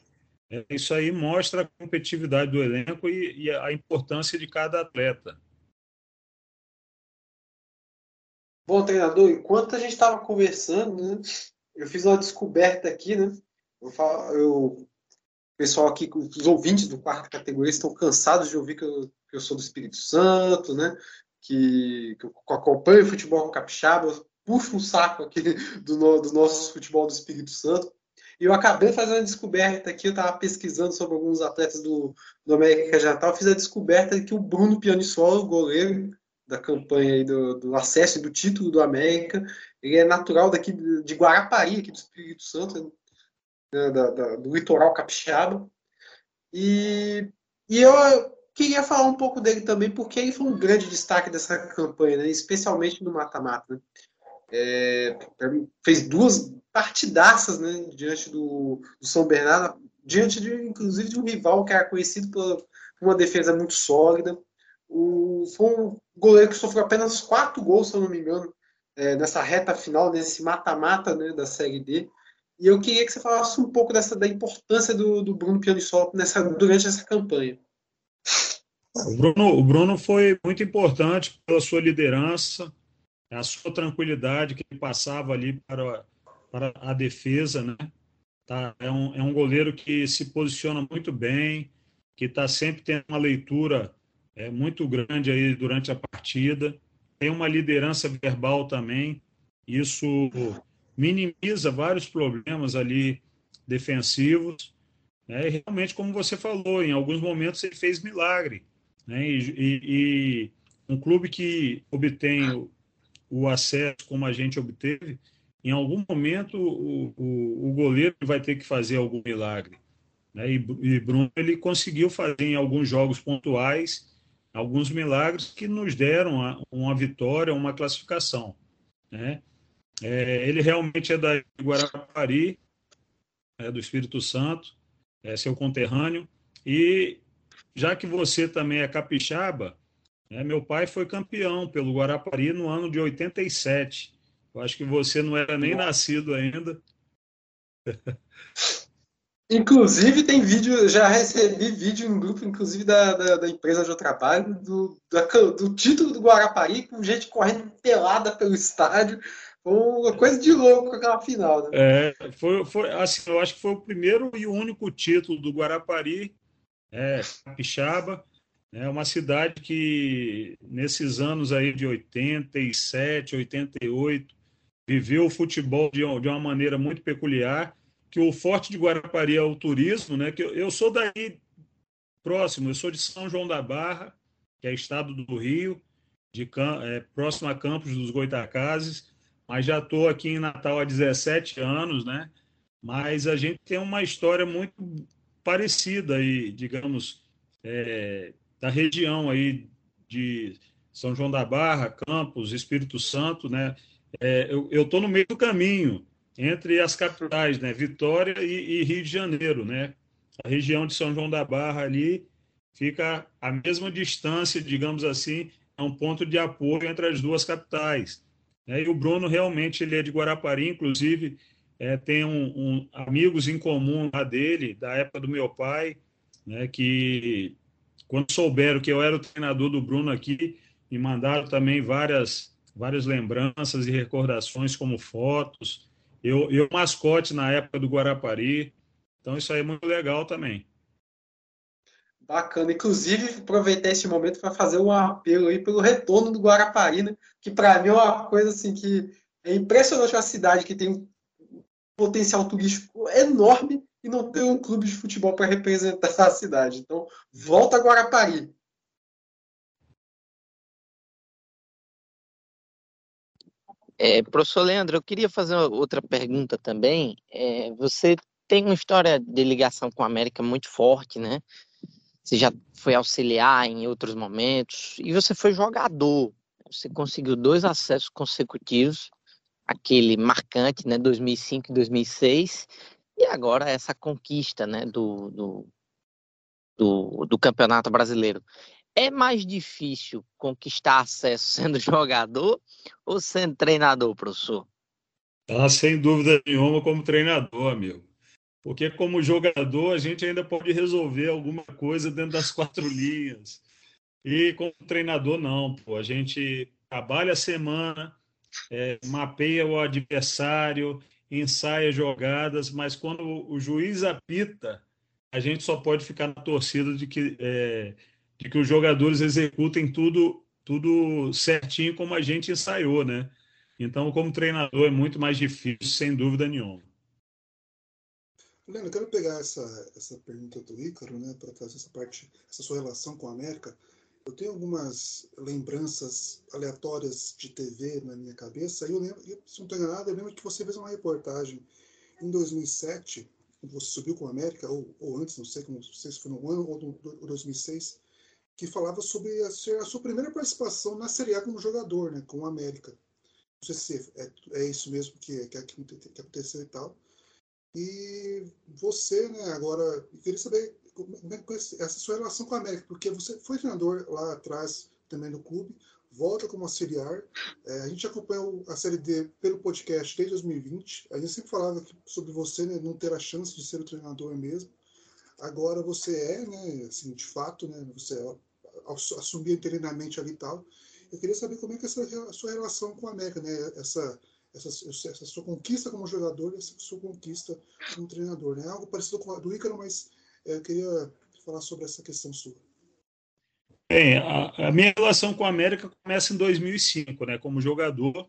é, isso aí mostra a competitividade do elenco e, e a importância de cada atleta. Bom, treinador, enquanto a gente estava conversando, né, eu fiz uma descoberta aqui, né? Eu, falo, eu, o pessoal aqui, os ouvintes do quarto categoria estão cansados de ouvir que eu, que eu sou do Espírito Santo, né? Que, que eu acompanho o futebol capixaba, puxo um saco aqui do, do nosso futebol do Espírito Santo. E eu acabei fazendo a descoberta aqui, eu estava pesquisando sobre alguns atletas do, do América Natal, fiz a descoberta de que o Bruno Pianissolo, goleiro, da campanha do, do acesso e do título do América. Ele é natural daqui de Guarapari, aqui do Espírito Santo, né, da, da, do litoral capixaba. E, e eu queria falar um pouco dele também, porque ele foi um grande destaque dessa campanha, né, especialmente no mata-mata. Né. É, fez duas partidaças né, diante do, do, São Bernardo, diante de, inclusive de um rival que era conhecido por uma defesa muito sólida. O, foi um goleiro que sofreu apenas quatro gols, se eu não me engano, é, nessa reta final, nesse mata-mata né, da Série D. E eu queria que você falasse um pouco dessa, da importância do, do Bruno Pianissolo nessa, durante essa campanha. O Bruno, o Bruno foi muito importante pela sua liderança, a sua tranquilidade que ele passava ali para, para a defesa, né? Tá, é, um, é um goleiro que se posiciona muito bem, que está sempre tendo uma leitura é muito grande aí durante a partida. Tem uma liderança verbal também. Isso minimiza vários problemas ali defensivos. Né? E realmente, como você falou, em alguns momentos ele fez milagre. Né? E, e, e um clube que obtém o, o, acesso como a gente obteve, em algum momento o, o, o goleiro vai ter que fazer algum milagre. Né? E, e Bruno ele conseguiu fazer em alguns jogos pontuais alguns milagres que nos deram uma vitória, uma classificação. Né? É, ele realmente é da Guarapari, é do Espírito Santo, é seu conterrâneo, e já que você também é capixaba, né, meu pai foi campeão pelo Guarapari no ano de 87. Eu acho que você não era nem nascido ainda. Inclusive, tem vídeo, já recebi vídeo em grupo, inclusive da, da, da empresa eu trabalho, do, da, do título do Guarapari, com gente correndo pelada pelo estádio. Uma coisa de louco aquela final. Né? É, foi, foi, assim, eu acho que foi o primeiro e único título do Guarapari, é, Capixaba. É uma cidade que, nesses anos aí de 87, 88, viveu o futebol de, de uma maneira muito peculiar que o forte de Guarapari é o turismo, né? Que eu, eu sou daí próximo, eu sou de São João da Barra, que é estado do Rio, de é, próximo a Campos dos Goitacazes, mas já estou aqui em Natal há 17 anos, né? Mas a gente tem uma história muito parecida aí, digamos, é, da região aí de São João da Barra, Campos, Espírito Santo, né? É, eu estou no meio do caminho entre as capitais, né? Vitória e, e, Rio de Janeiro, né? A região de São João da Barra ali fica a mesma distância, digamos assim, é um ponto de apoio entre as duas capitais. Né? E o Bruno realmente ele é de Guarapari, inclusive é, tem um, um, amigos em comum lá dele, da época do meu pai, né, que quando souberam que eu era o treinador do Bruno aqui, me mandaram também várias, várias lembranças e recordações, como fotos. Eu, eu mascote na época do Guarapari, então isso aí é muito legal também. Bacana. Inclusive, aproveitar esse momento para fazer um apelo aí pelo retorno do Guarapari, né? que para mim é uma coisa assim que é impressionante uma cidade que tem um potencial turístico enorme e não tem um clube de futebol para representar a cidade. Então, volta a Guarapari. É, professor Leandro, eu queria fazer outra pergunta também. É, você tem uma história de ligação com a América muito forte, né? Você já foi auxiliar em outros momentos e você foi jogador. Você conseguiu dois acessos consecutivos, aquele marcante, né, 2005 e 2006, e agora essa conquista, né, do, do, do, do Campeonato Brasileiro. É mais difícil conquistar acesso (laughs) sendo jogador ou sendo treinador, professor? Ah, sem dúvida nenhuma, como treinador, amigo. Porque como jogador a gente ainda pode resolver alguma coisa dentro das quatro linhas. E como treinador não, pô. A gente trabalha a semana, é, mapeia o adversário, ensaia jogadas, mas quando o juiz apita, a gente só pode ficar na torcida de que, é, de que os jogadores executem tudo, tudo certinho como a gente ensaiou, né? Então, como treinador, é muito mais difícil, sem dúvida nenhuma. Leandro, eu quero pegar essa, essa pergunta do Ícaro, né, para trazer essa parte, essa sua relação com a América. Eu tenho algumas lembranças aleatórias de TV na minha cabeça, e eu lembro, se não estou enganado, eu lembro que você fez uma reportagem em 2007, quando você subiu com a América, ou, ou antes, não sei, como, não sei se foi no ano ou no 2006, que falava sobre a, a, sua primeira participação na Série A como jogador, né, com a América. Não sei se é, é isso mesmo que, que, que aconteceu e tal. E você, né, agora, eu queria saber como é que essa sua relação com a América, porque você foi treinador lá atrás também no clube, volta como auxiliar. É, a gente acompanhou a Série D pelo podcast desde 2020. A gente sempre falava sobre você né, não ter a chance de ser o treinador mesmo. Agora você é, né, assim, de fato, né, você assumiu interinamente ali e tal. Eu queria saber como é que é a sua relação com a América, né, essa essa, essa sua conquista como jogador e essa sua conquista como treinador. Né? É algo parecido com a do Ícaro, mas é, eu queria falar sobre essa questão sua. Bem, a, a, minha relação com a América começa em 2005, né? Como jogador,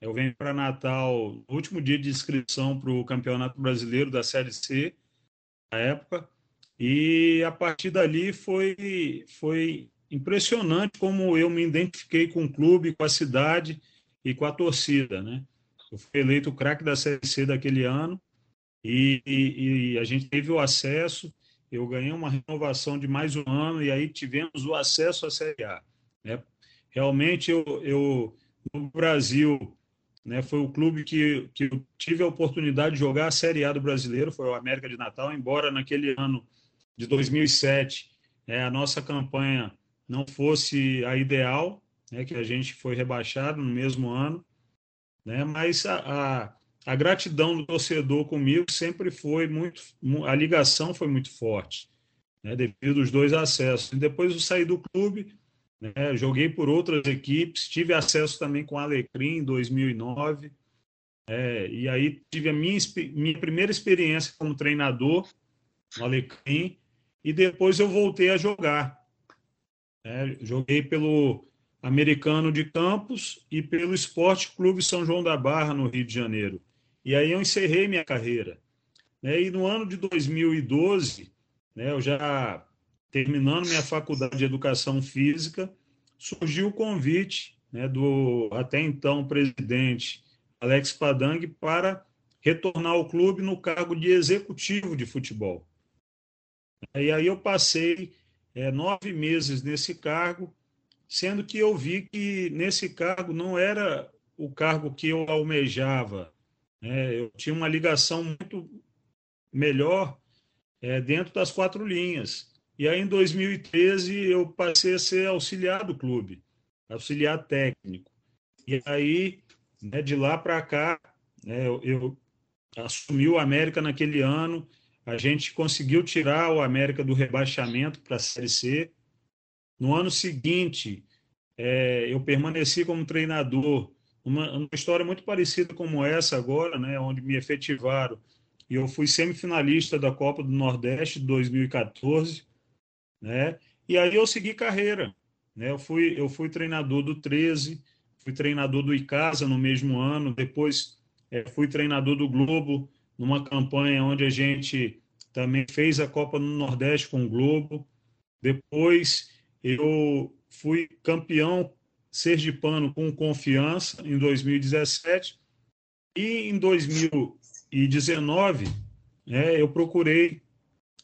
eu venho para Natal último dia de inscrição para o Campeonato Brasileiro da Série C, na época, e a partir dali foi, foi impressionante como eu me identifiquei com o clube, com a cidade e com a torcida, né? Eu fui eleito o craque da Série C daquele ano e, e, e, a gente teve o acesso. Eu ganhei uma renovação de mais um ano e aí tivemos o acesso à Série A. Né? Realmente, eu, eu no Brasil, né, foi o clube que, que eu tive a oportunidade de jogar a Série A do brasileiro, foi o América de Natal, embora naquele ano de 2007 é, a nossa campanha não fosse a ideal, né, que a gente foi rebaixado no mesmo ano, né? Mas a, a, a, gratidão do torcedor comigo sempre foi muito, a ligação foi muito forte, né? devido aos dois acessos. E depois eu saí do clube, né? joguei por outras equipes, tive acesso também com o Alecrim em 2009, é, e aí tive a minha, minha primeira experiência como treinador no Alecrim, e depois eu voltei a jogar. É, joguei pelo Americano de Campos e pelo Esporte Clube São João da Barra, no Rio de Janeiro. E aí eu encerrei minha carreira. Né? E no ano de 2012, né, eu já terminando minha faculdade de Educação Física, surgiu o convite né, do até então presidente Alex Padang para retornar ao clube no cargo de executivo de futebol. E aí eu passei é, nove meses nesse cargo, sendo que eu vi que nesse cargo não era o cargo que eu almejava. Né? Eu tinha uma ligação muito melhor é, dentro das quatro linhas. E aí, em 2013, eu passei a ser auxiliar do clube, auxiliar técnico. E aí, né, de lá para cá, né, eu, eu, assumiu o América naquele ano, a gente conseguiu tirar o América do rebaixamento para a Série C. No ano seguinte, é, eu permaneci como treinador. Uma, uma, história muito parecida como essa agora, né, onde me efetivaram. E eu fui semifinalista da Copa do Nordeste de 2014, né? E aí eu segui carreira, né? Eu fui eu fui treinador do 13, fui treinador do Icasa no mesmo ano, depois é, fui treinador do Globo numa campanha onde a gente também fez a Copa no Nordeste com o Globo. Depois eu fui campeão sergipano com confiança em 2017 e em 2019 né, eu procurei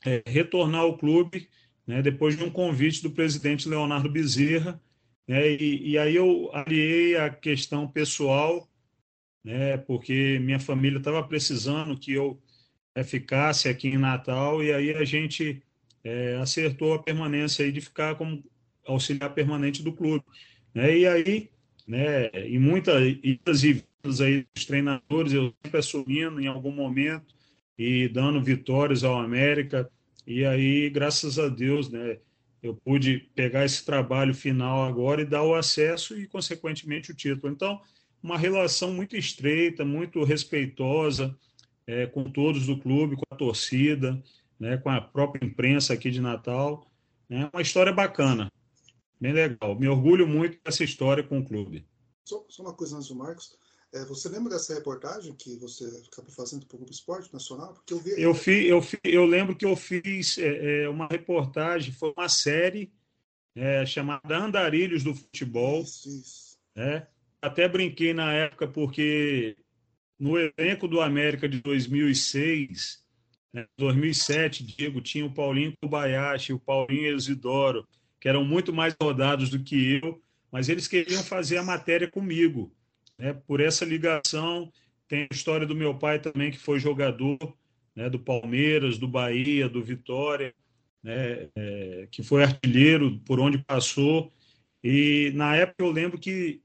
é, retornar ao clube né, depois de um convite do presidente Leonardo Bezerra né, e, e aí eu aliei a questão pessoal né, porque minha família estava precisando que eu é, ficasse aqui em Natal e aí a gente é, acertou a permanência aí de ficar como auxiliar permanente do clube. Né? E aí, né, muitas idas e vindas aí dos treinadores, eu sempre assumindo em algum momento e dando vitórias ao América. E aí, graças a Deus, né, eu pude pegar esse trabalho final agora e dar o acesso e, consequentemente, o título. Então, uma relação muito estreita, muito respeitosa é, com todos do clube, com a torcida, né, com a própria imprensa aqui de Natal. É né, uma história bacana. Bem legal. Me orgulho muito dessa história com o clube. Só, só uma coisa antes do Marcos. É, você lembra dessa reportagem que você acabou fazendo para o Grupo Esporte Nacional? Porque eu, vi... eu, fi, eu, fi, eu lembro que eu fiz é, é, uma reportagem, foi uma série é, chamada Andarilhos do Futebol. Isso, isso. Né? Até brinquei na época porque no elenco do América de 2006, né, 2007, Diego, tinha o Paulinho Kobayashi, o Paulinho Isidoro, que eram muito mais rodados do que eu, mas eles queriam fazer a matéria comigo. Né? Por essa ligação, tem a história do meu pai também, que foi jogador né, do Palmeiras, do Bahia, do Vitória, né, é, que foi artilheiro por onde passou. E na época eu lembro que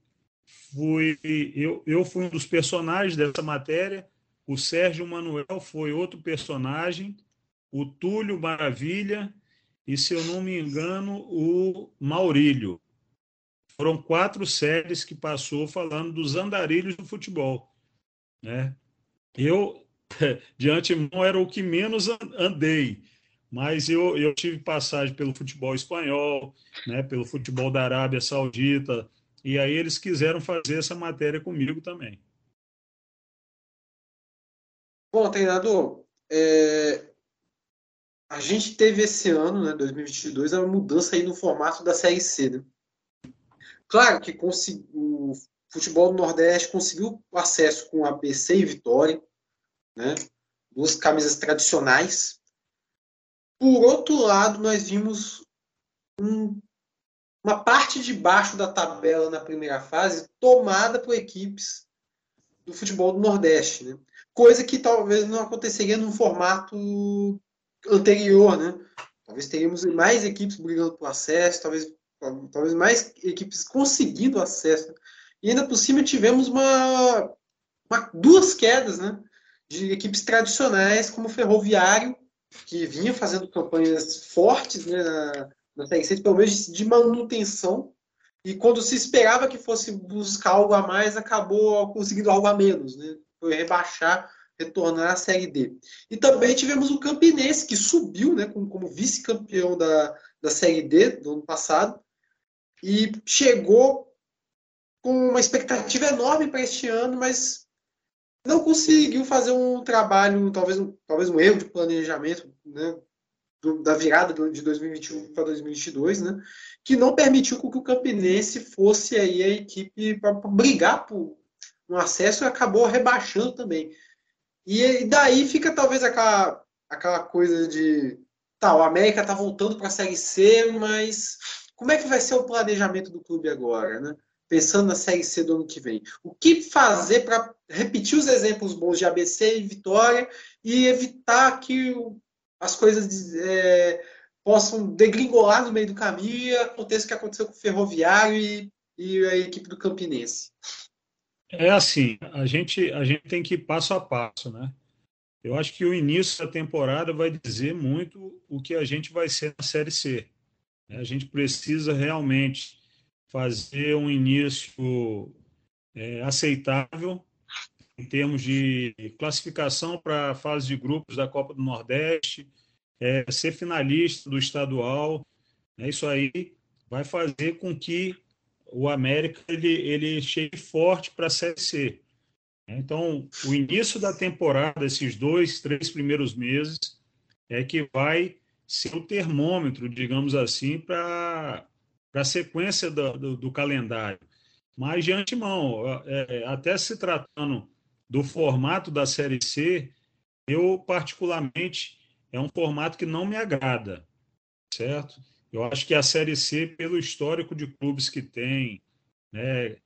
fui, eu, eu fui um dos personagens dessa matéria, o Sérgio Manuel foi outro personagem, o Túlio Maravilha e, se eu não me engano, o Maurílio. Foram quatro séries que passou falando dos andarilhos do futebol. Né? Eu, (laughs) de antemão, era o que menos andei, mas eu, eu tive passagem pelo futebol espanhol, né, pelo futebol da Arábia Saudita, e aí eles quiseram fazer essa matéria comigo também. Bom, treinador, é, a gente teve esse ano, né, 2022, uma mudança aí no formato da Série C. Né? Claro que o futebol do Nordeste conseguiu acesso com ABC e Vitória, né? duas camisas tradicionais. Por outro lado, nós vimos um, uma parte de baixo da tabela na primeira fase tomada por equipes do futebol do Nordeste, né? coisa que talvez não aconteceria num formato anterior, né? Talvez teríamos mais equipes brigando por acesso, talvez, talvez mais equipes conseguindo acesso. E ainda por cima tivemos uma, uma duas quedas, né? De equipes tradicionais como o Ferroviário, que vinha fazendo campanhas fortes né, na, na Série C, pelo menos de manutenção, e quando se esperava que fosse buscar algo a mais, acabou conseguindo algo a menos, né? Foi rebaixar retornar à Série D. E também tivemos o Campinense, que subiu né, como, como vice-campeão da, da Série D do ano passado e chegou com uma expectativa enorme para este ano, mas não conseguiu fazer um trabalho, talvez, um, talvez um erro de planejamento né, do, da virada de 2021 para 2022, né, que não permitiu que o Campinense fosse aí a equipe para brigar por um acesso e acabou rebaixando também. E daí fica talvez aquela, aquela coisa de. Tá, o América tá voltando para a Série C, mas como é que vai ser o planejamento do clube agora, né? Pensando na Série C do ano que vem. O que fazer para repetir os exemplos bons de ABC e Vitória e evitar que as coisas é, possam degringolar no meio do caminho e aconteça o que aconteceu com o Ferroviário e, e a equipe do Campinense? É assim, a gente, a gente tem que ir passo a passo, né? eu acho que o início da temporada vai dizer muito o que a gente vai ser na Série C. A gente precisa realmente fazer um início é, aceitável em termos de classificação para a fase de grupos da Copa do Nordeste, é, ser finalista do estadual. É isso aí vai fazer com que o América ele, ele chegue forte para a Série C. Então, o início da temporada, esses dois, três primeiros meses, é que vai ser o termômetro, digamos assim, para a sequência do, do, do, calendário. Mas, de antemão, é, é, até se tratando do formato da Série C, eu, particularmente, é um formato que não me agrada, certo? Eu acho que a Série C, pelo histórico de clubes que tem, né,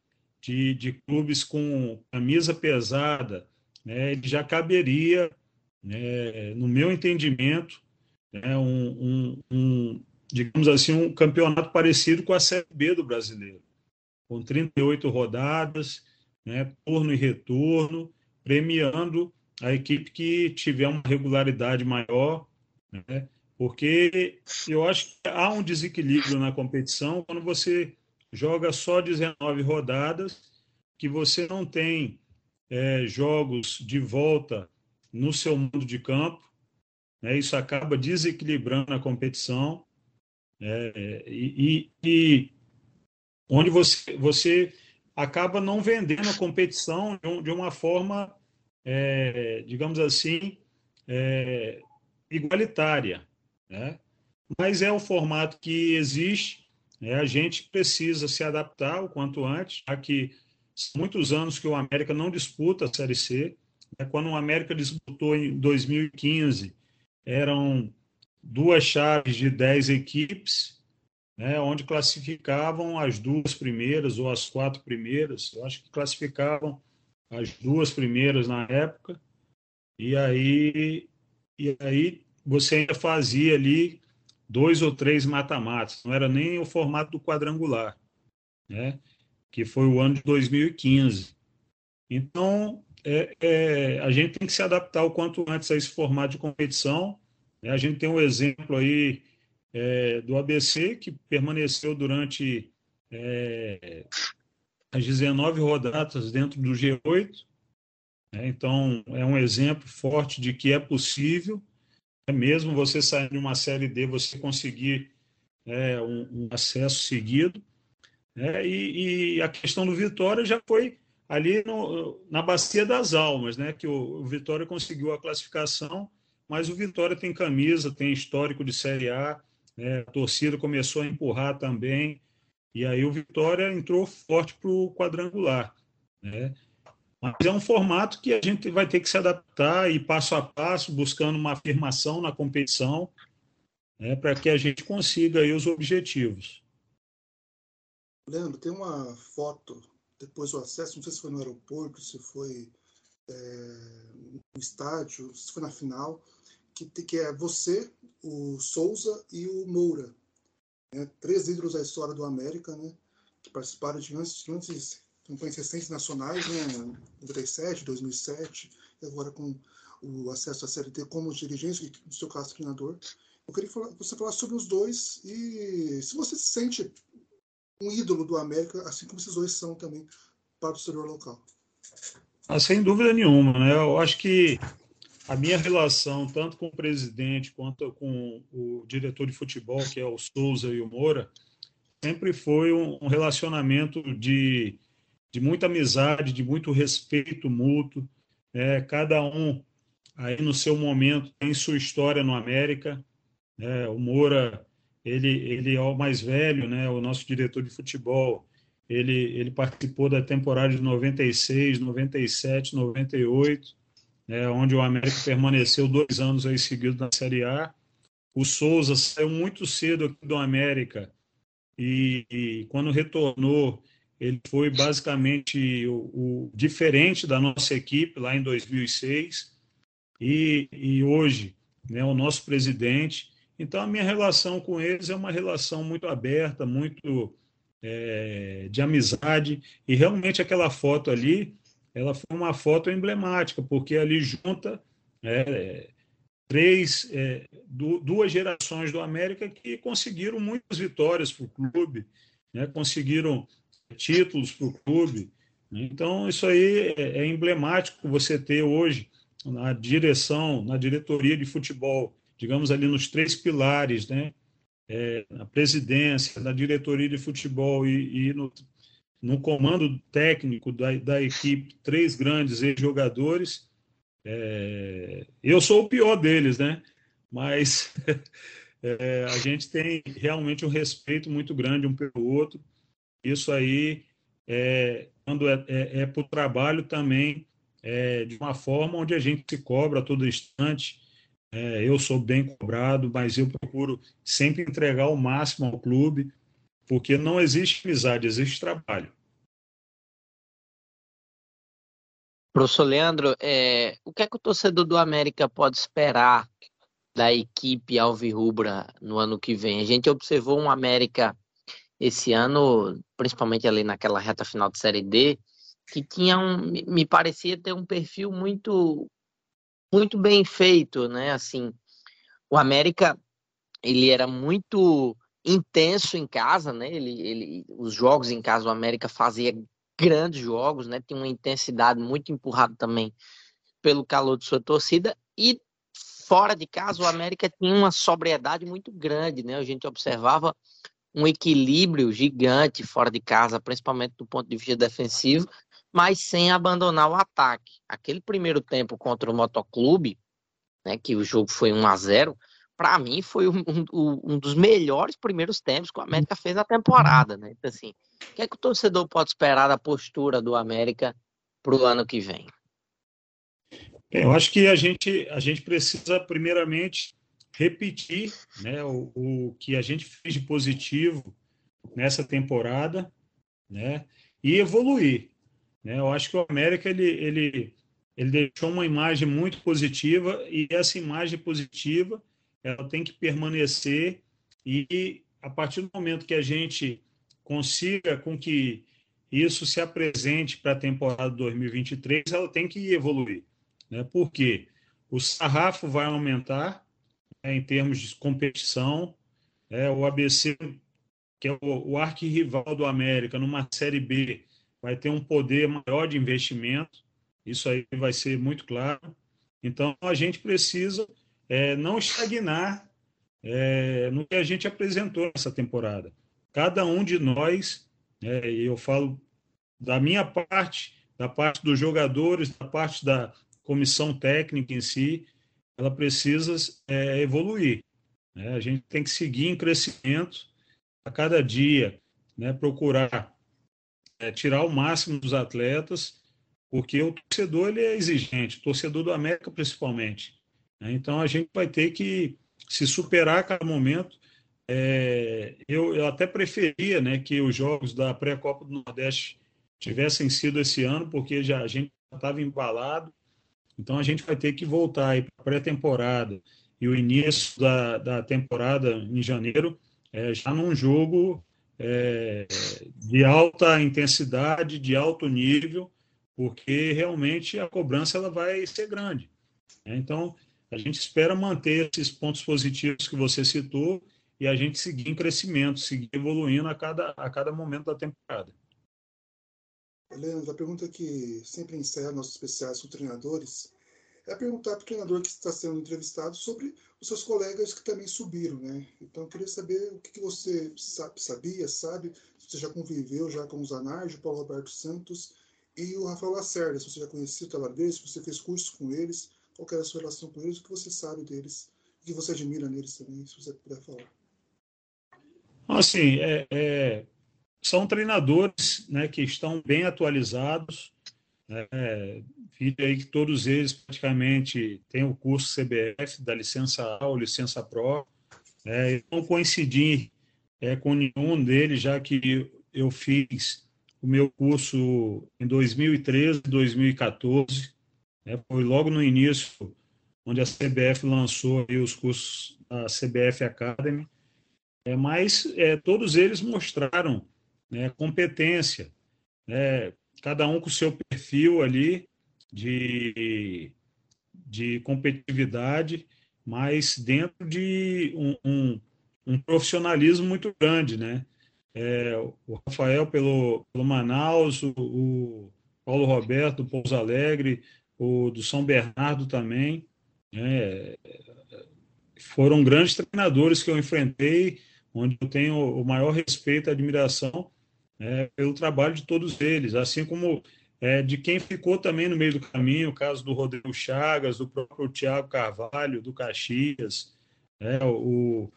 de, de clubes com camisa pesada, né, ele já caberia, né, no meu entendimento, né, um, um, um, digamos assim, um campeonato parecido com a Série B do brasileiro, com 38 rodadas, né, turno e retorno, premiando a equipe que tiver uma regularidade maior, né, porque eu acho que há um desequilíbrio na competição quando você joga só 19 rodadas, que você não tem é, jogos de volta no seu mundo de campo. Né? Isso acaba desequilibrando a competição. É, e, e, onde você, você acaba não vendendo a competição de, uma forma, é, digamos assim, é, igualitária. Né? Mas é o formato que existe, né? a gente precisa se adaptar o quanto antes, já que são muitos anos que o América não disputa a Série C. Né? Quando o América disputou em 2015, eram duas chaves de 10 equipes, né, onde classificavam as duas primeiras ou as quatro primeiras. Eu acho que classificavam as duas primeiras na época. E aí, e aí você ainda fazia ali dois ou três mata-matas, não era nem o formato do quadrangular, né? que foi o ano de 2015. Então, é, é, a gente tem que se adaptar o quanto antes a esse formato de competição. Né? A gente tem um exemplo aí é, do ABC, que permaneceu durante é, as 19 rodadas dentro do G8. Né? Então, é um exemplo forte de que é possível é mesmo você sair de uma série D, você conseguir é, um, um, acesso seguido. Né? E, e, a questão do Vitória já foi ali no, na bacia das almas, né? que o, o, Vitória conseguiu a classificação, mas o Vitória tem camisa, tem histórico de Série A, né? a torcida começou a empurrar também, e aí o Vitória entrou forte para o quadrangular. Né? Mas é um formato que a gente vai ter que se adaptar e passo a passo, buscando uma afirmação na competição, né, para que a gente consiga os objetivos. Leandro, tem uma foto depois do acesso, não sei se foi no aeroporto, se foi é, no estádio, se foi na final, que, que é você, o Souza e o Moura. Né, três ídolos da história do América, né, que participaram de grandes, campanhas recentes nacionais, né, 97, 2007, e agora com o acesso à CLT como dirigente, e no seu caso, treinador. Eu queria falar, você falar sobre os dois e se você se sente um ídolo do América, assim como esses dois são também para o torcedor local. Ah, sem dúvida nenhuma, né? Eu acho que a minha relação, tanto com o presidente quanto com o diretor de futebol, que é o Souza e o Moura, sempre foi um relacionamento de de muita amizade, de muito respeito mútuo. Né? Cada um aí no seu momento tem sua história no América. Né? O Moura, ele, ele é o mais velho, né? o nosso diretor de futebol. Ele, ele participou da temporada de 96, 97, 98, né? onde o América permaneceu dois anos aí seguidos na Série A. O Souza saiu muito cedo aqui do América e, e quando retornou, ele foi basicamente o, o, diferente da nossa equipe lá em 2006 e, e hoje, né, o nosso presidente. Então, a minha relação com eles é uma relação muito aberta, muito é, de amizade. E realmente aquela foto ali, ela foi uma foto emblemática, porque ali junta é, três, é, duas gerações do América que conseguiram muitas vitórias para o clube, né? conseguiram títulos para o clube. Então, isso aí é, é emblemático você ter hoje na direção, na diretoria de futebol, digamos ali nos três pilares, né? É, na presidência, na diretoria de futebol e, e no, no, comando técnico da, da equipe, três grandes ex-jogadores. É, eu sou o pior deles, né? Mas (laughs) é, a gente tem realmente um respeito muito grande um pelo outro. Isso aí, é, quando é, é, é para o trabalho também, é, de uma forma onde a gente se cobra a todo instante. É, eu sou bem cobrado, mas eu procuro sempre entregar o máximo ao clube, porque não existe amizade, existe trabalho. Professor Leandro, é, o que é que o torcedor do América pode esperar da equipe Alvirrubra no ano que vem? A gente observou um América esse ano, principalmente ali naquela reta final de Série D, que tinha um, me parecia ter um perfil muito muito bem feito, né? Assim, o América ele era muito intenso em casa, né? Ele, ele, os jogos em casa o América fazia grandes jogos, né? Tinha uma intensidade muito empurrada também pelo calor de sua torcida e fora de casa o América tinha uma sobriedade muito grande, né? A gente observava um equilíbrio gigante fora de casa, principalmente do ponto de vista defensivo, mas sem abandonar o ataque. Aquele primeiro tempo contra o Motoclube, né, que o jogo foi 1 a 0 para mim foi um, um, um, dos melhores primeiros tempos que o América fez na temporada. Né? Então, assim, o que é que o torcedor pode esperar da postura do América para o ano que vem? Eu acho que a gente, a gente precisa, primeiramente, repetir né, o, o que a gente fez de positivo nessa temporada né, e evoluir. Né? Eu acho que o América ele, ele, ele deixou uma imagem muito positiva e essa imagem positiva ela tem que permanecer e a partir do momento que a gente consiga com que isso se apresente para a temporada 2023, ela tem que evoluir. Né? Por quê? O sarrafo vai aumentar né, em termos de competição. Né? O ABC, que é o, o arquirrival do América, numa Série B, vai ter um poder maior de investimento, isso aí vai ser muito claro. Então, a gente precisa é, não estagnar é, no que a gente apresentou nessa temporada. Cada um de nós, é, eu falo da minha parte, da parte dos jogadores, da parte da comissão técnica em si, ela precisa é, evoluir. Né? A gente tem que seguir em crescimento a cada dia, né? procurar é, tirar o máximo dos atletas, porque o torcedor ele é exigente, o torcedor do América principalmente. Né? Então a gente vai ter que se superar a cada momento. É, eu, eu, até preferia né, que os jogos da pré-copa do Nordeste tivessem sido esse ano, porque já a gente estava embalado. Então a gente vai ter que voltar para a pré-temporada e o início da, da temporada em janeiro é, já num jogo é, de alta intensidade, de alto nível, porque realmente a cobrança ela vai ser grande. Né? Então, a gente espera manter esses pontos positivos que você citou e a gente seguir em crescimento, seguir evoluindo a cada, a cada momento da temporada. Leandro, a pergunta que sempre encerra nossos especiais com treinadores é perguntar para o treinador que está sendo entrevistado sobre os seus colegas que também subiram, né? Então eu queria saber o que, você sabia, sabe, se você já conviveu já com o Zanardi, o Paulo Roberto Santos e o Rafael Lacerda, se você já conhecia o trabalho deles, se você fez cursos com eles, qual era a sua relação com eles, o que você sabe deles, o que você admira neles também, se você puder falar. Assim, é, é, são treinadores né, que estão bem atualizados, é, vídeo aí que todos eles praticamente têm o curso CBF da licença A ou licença Pro. É, eu não coincidi é, com nenhum deles, já que eu fiz o meu curso em 2013, 2014. Né, foi logo no início, onde a CBF lançou os cursos da CBF Academy. É, mas é, todos eles mostraram né, competência, né, cada um com seu perfil ali de, de competitividade, mas dentro de um, um, um profissionalismo muito grande, né? É, o Rafael pelo, pelo Manaus, o, o, Paulo Roberto do Pouso Alegre, o do São Bernardo também, né? foram grandes treinadores que eu enfrentei, onde eu tenho o maior respeito e admiração é, pelo trabalho de todos eles, assim como é, de quem ficou também no meio do caminho, o caso do Rodrigo Chagas, do próprio Thiago Carvalho, do Caxias, é, o,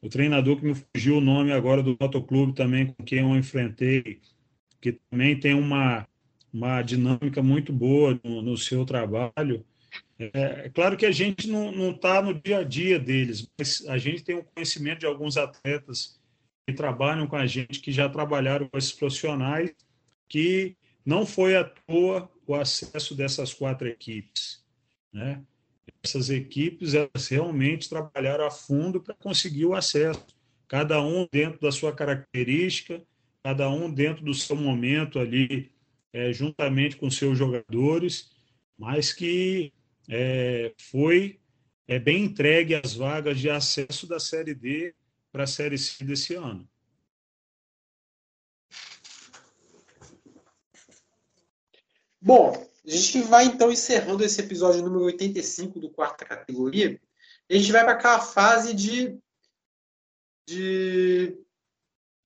o treinador que me fugiu o nome agora do motoclube também, com quem eu enfrentei, que também tem uma, uma dinâmica muito boa no, no seu trabalho. É, é, claro que a gente não está no dia a dia deles, mas a gente tem um conhecimento de alguns atletas que trabalham com a gente, que já trabalharam com esses profissionais, que não foi à toa o acesso dessas quatro equipes. Né? Essas equipes elas realmente trabalharam a fundo para conseguir o acesso, cada um dentro da sua característica, cada um dentro do seu momento ali, é, juntamente com seus jogadores, mas que é, foi é, bem entregue as vagas de acesso da Série D para a Série C desse ano. Bom, a gente vai então encerrando esse episódio número 85 do quarta categoria. a gente vai para aquela fase de, de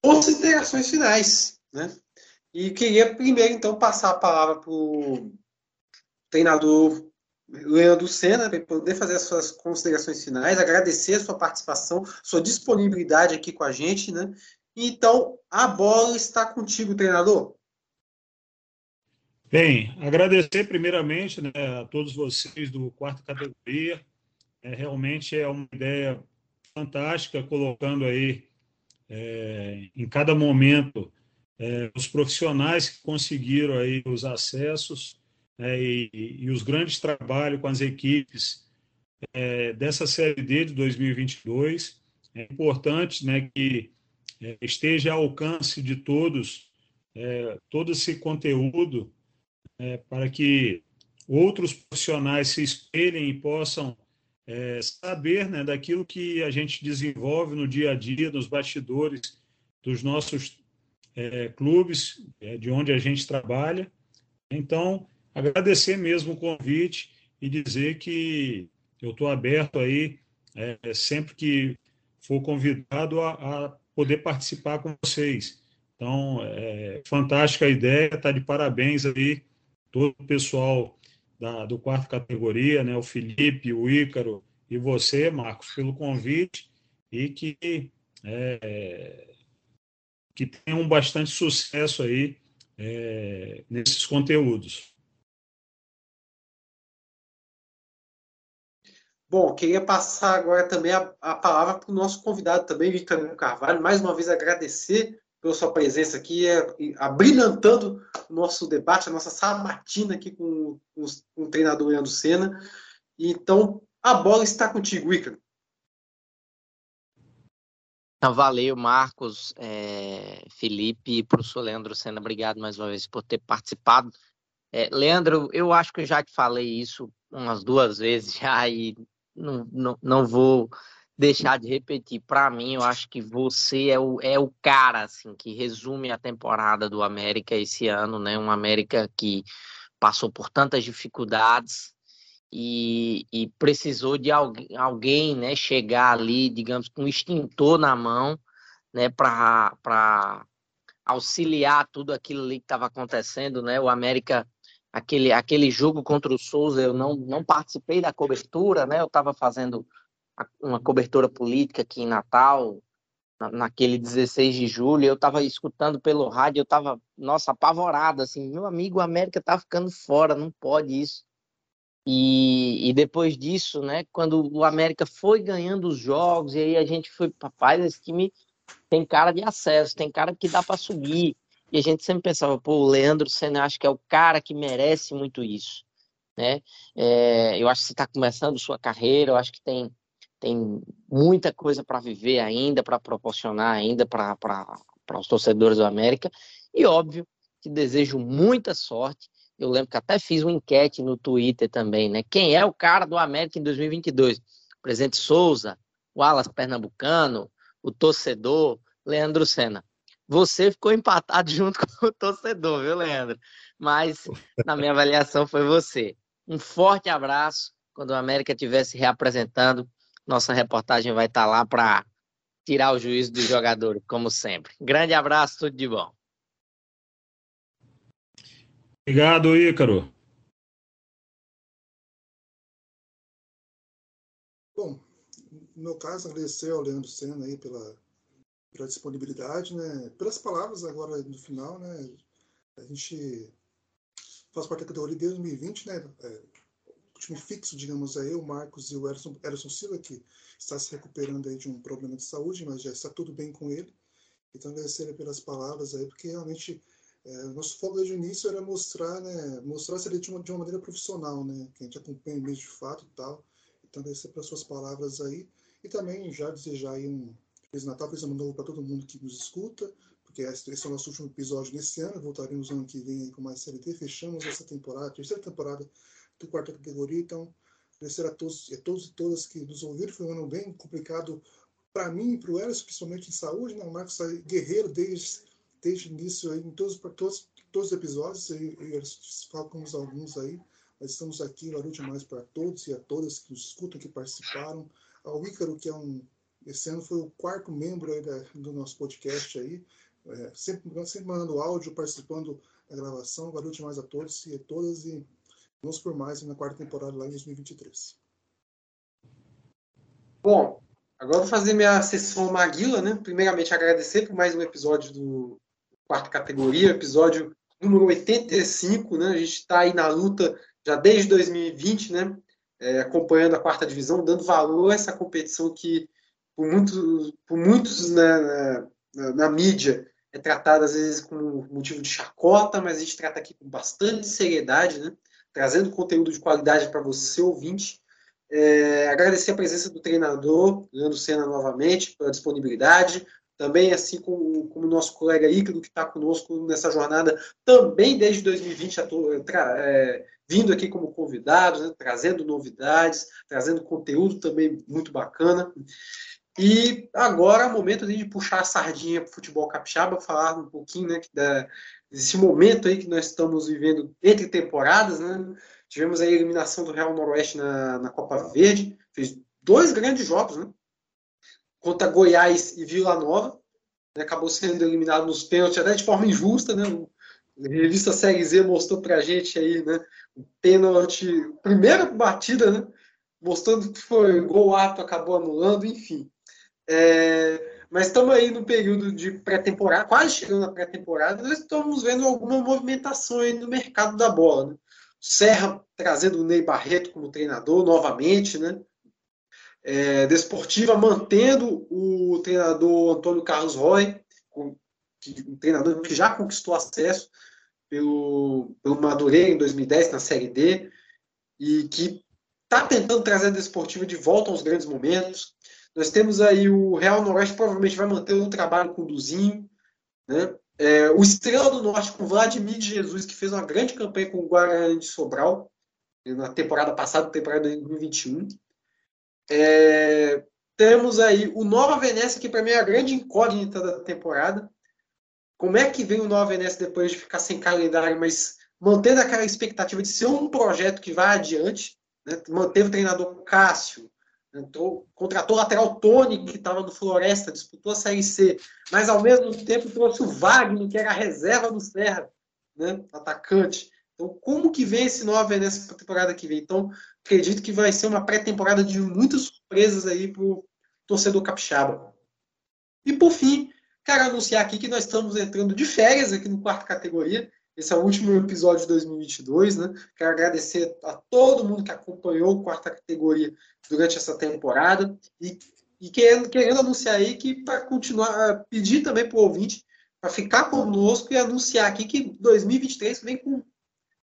considerações finais. Né? E queria primeiro então passar a palavra para o treinador Leandro Senna, para poder fazer as suas considerações finais, agradecer a sua participação, sua disponibilidade aqui com a gente, né? Então, a bola está contigo, treinador. Bem, agradecer primeiramente né, a todos vocês do quarta categoria. É, realmente é uma ideia fantástica, colocando aí é, em cada momento é, os profissionais que conseguiram aí os acessos né, e, e, os grandes trabalhos com as equipes é, dessa Série D de 2022. É importante né, que é, esteja ao alcance de todos é, todo esse conteúdo é, para que outros profissionais se espelhem e possam é, saber né, daquilo que a gente desenvolve no dia a dia, nos bastidores dos nossos é, clubes, é, de onde a gente trabalha. Então, agradecer mesmo o convite e dizer que eu estou aberto aí, é, sempre que for convidado, a, a, poder participar com vocês. Então, é fantástica a ideia, está de parabéns aí todo o pessoal da, do quarto categoria, né, o Felipe, o Ícaro e você, Marcos, pelo convite e que é, que tenham bastante sucesso aí é, nesses conteúdos. Bom, queria passar agora também a, a palavra para o nosso convidado também, Victor Carvalho. Mais uma vez agradecer pela sua presença aqui, é, abrilhantando o nosso debate, a nossa sabatina aqui com, com, com o treinador Leandro Senna. Então, a bola está contigo, Ícaro. Então, valeu, Marcos, é, Felipe e professor Leandro Senna, obrigado mais uma vez por ter participado. É, Leandro, eu acho que eu já te falei isso umas duas vezes (laughs) já e não, não, não vou deixar de repetir. Para mim, eu acho que você é o, é o cara assim que resume a temporada do América esse ano, né? Um América que passou por tantas dificuldades e, e precisou de alguém, alguém, né? Chegar ali, digamos, com um extintor na mão, né? Para auxiliar tudo aquilo ali que estava acontecendo, né? O América aquele, aquele jogo contra o Souza, eu não, não participei da cobertura, né? Eu estava fazendo uma cobertura política aqui em Natal, naquele 16 de julho, eu estava escutando pelo rádio, eu estava, nossa, apavorado, assim, meu amigo, a América tá ficando fora, não pode isso. E, e depois disso, né, quando o América foi ganhando os jogos, e aí a gente foi, papai, esse time tem cara de acesso, tem cara que dá para subir, e a gente sempre pensava, pô, o Leandro Senna acho que é o cara que merece muito isso, né? É, eu acho que você está começando sua carreira, eu acho que tem, tem muita coisa para viver ainda, para proporcionar ainda para os torcedores do América, e óbvio que desejo muita sorte Eu lembro que até fiz uma enquete no Twitter também, né? Quem é o cara do América em 2022? presidente Souza, Alas Pernambucano, o torcedor, Leandro Senna. Você ficou empatado (laughs) junto com o torcedor, viu, Leandro? Mas na minha avaliação foi você. Um forte abraço. Quando o América estiver se reapresentando, nossa reportagem vai estar lá para tirar o juízo dos jogadores, como sempre. Grande abraço, tudo de bom. Obrigado, Ícaro. Bom, no meu caso, agradecer ao Leandro Senna aí pela, pela disponibilidade, né? Pelas palavras agora no final, né? A gente faz parte da categoria desde 2020, né? É, o time fixo, digamos aí, o Marcos e o Erson, Silva, que está se recuperando aí de um problema de saúde, mas já está tudo bem com ele. Então, agradecer pelas palavras aí, porque realmente é, nosso foco desde o início era mostrar, né? Mostrar se ele de uma, maneira profissional, né? Que a gente acompanha mesmo de fato e tal. Então, agradecer pelas suas palavras aí. E também já desejar aí um Feliz Natal, Feliz Ano Novo para todo mundo que nos escuta, porque esse é o nosso último episódio nesse ano. Voltaremos ano que vem com mais CLT. Fechamos essa temporada, terceira temporada do quarta categoria. Então, agradecer a todos, a todos e todas que nos ouviram. Foi um ano bem complicado para mim e para o Eros, principalmente em saúde. Né? O Marcos é guerreiro desde, desde início, aí, em todos, todos, todos os episódios. E, e falamos alguns aí. Nós estamos aqui, valeu demais para todos e a todas que nos escutam, que participaram. Ao Ícaro, que é um. Esse ano foi o quarto membro aí da, do nosso podcast aí. É, sempre, sempre mandando áudio, participando da gravação. Valeu demais a todos e a todas. E vamos por mais na quarta temporada lá em 2023. Bom, agora vou fazer minha sessão Maguila, né? Primeiramente, agradecer por mais um episódio do quarta categoria, episódio número 85, né? A gente está aí na luta já desde 2020, né, é, acompanhando a quarta divisão, dando valor a essa competição que, por, muito, por muitos né, na, na, na, mídia, é tratada às vezes como motivo de chacota, mas a gente trata aqui com bastante seriedade, né, trazendo conteúdo de qualidade para você, ouvinte. É, agradecer a presença do treinador, Leandro Senna, novamente, pela disponibilidade, também assim como o nosso colega Ícaro, que está conosco nessa jornada, também desde 2020, é, vindo aqui como convidado, né, trazendo novidades, trazendo conteúdo também muito bacana. E agora é o momento de puxar a sardinha para o futebol capixaba, falar um pouquinho né, da, desse momento aí que nós estamos vivendo entre temporadas. Né? Tivemos a eliminação do Real Noroeste na, na Copa Verde, fez dois grandes jogos, né? Contra Goiás e Vila Nova. Né? Acabou sendo eliminado nos pênaltis, até de forma injusta. Né? A revista Série Z mostrou para a gente aí, né? Um pênalti, primeira batida, né? Mostrando que foi gol ato, acabou anulando, enfim. É, mas estamos aí no período de pré-temporada, quase chegando na pré-temporada, nós estamos vendo alguma movimentação aí no mercado da bola. Né? Serra trazendo o Ney Barreto como treinador novamente, né? É, Desportiva mantendo o treinador Antônio Carlos Roy, um treinador que já conquistou acesso pelo, pelo Madureira em 2010 na Série D e que está tentando trazer a Desportiva de volta aos grandes momentos. Nós temos aí o Real Noroeste, provavelmente vai manter um trabalho com o Duzinho, né? É, o Estrela do Norte com o Vladimir de Jesus, que fez uma grande campanha com o Guarani de Sobral na temporada passada, temporada de 2021. É, temos aí o Nova Venécia, que para mim é a grande incógnita da temporada. Como é que vem o Nova Venécia depois de ficar sem calendário, mas mantendo aquela expectativa de ser um projeto que vai adiante? Né? Manteve o treinador Cássio, entrou, contratou o lateral Tony, que estava no Floresta, disputou a Série C, mas ao mesmo tempo trouxe o Wagner, que era a reserva do Serra, né? atacante. Então, como que vem esse Nova Venécia para a temporada que vem? Então, acredito que vai ser uma pré-temporada de muitas surpresas aí para o torcedor capixaba. E por fim, quero anunciar aqui que nós estamos entrando de férias aqui no quarto categoria. Esse é o último episódio de 2022, né? Quero agradecer a todo mundo que acompanhou o quarta categoria durante essa temporada e, e querendo, querendo anunciar aí que para continuar, pedir também para o ouvinte para ficar conosco e anunciar aqui que 2023 vem com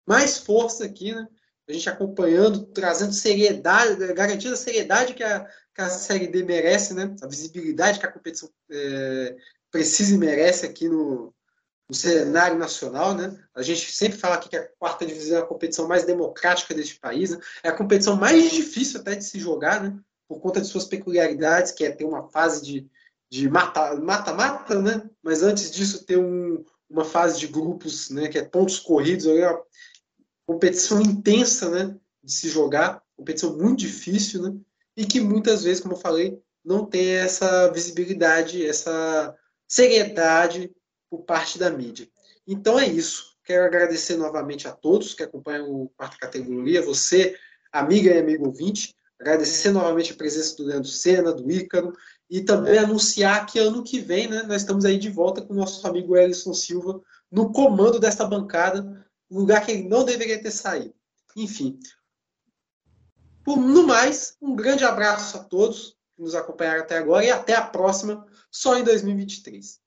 mais força aqui, né? A gente acompanhando, trazendo seriedade, garantindo a seriedade que a, que a Série D merece, né? A visibilidade que a competição é, precisa e merece aqui no, no cenário nacional, né? A gente sempre fala aqui que a quarta divisão é a competição mais democrática deste país, né? é a competição mais difícil até de se jogar, né? Por conta de suas peculiaridades, que é ter uma fase de, de mata-mata, né? Mas antes disso ter um, uma fase de grupos, né? Que é pontos corridos, é competição intensa, né? De se jogar, competição muito difícil, né? E que muitas vezes, como eu falei, não tem essa visibilidade, essa seriedade por parte da mídia. Então é isso. Quero agradecer novamente a todos que acompanham o quarta categoria, você, amiga e amigo ouvinte. Agradecer novamente a presença do Leandro Sena, do Ícaro, e também anunciar que ano que vem né, nós estamos aí de volta com o nosso amigo Ellison Silva no comando desta bancada, lugar que ele não deveria ter saído. Enfim. Por, no mais, um grande abraço a todos que nos acompanharam até agora e até a próxima, só em 2023.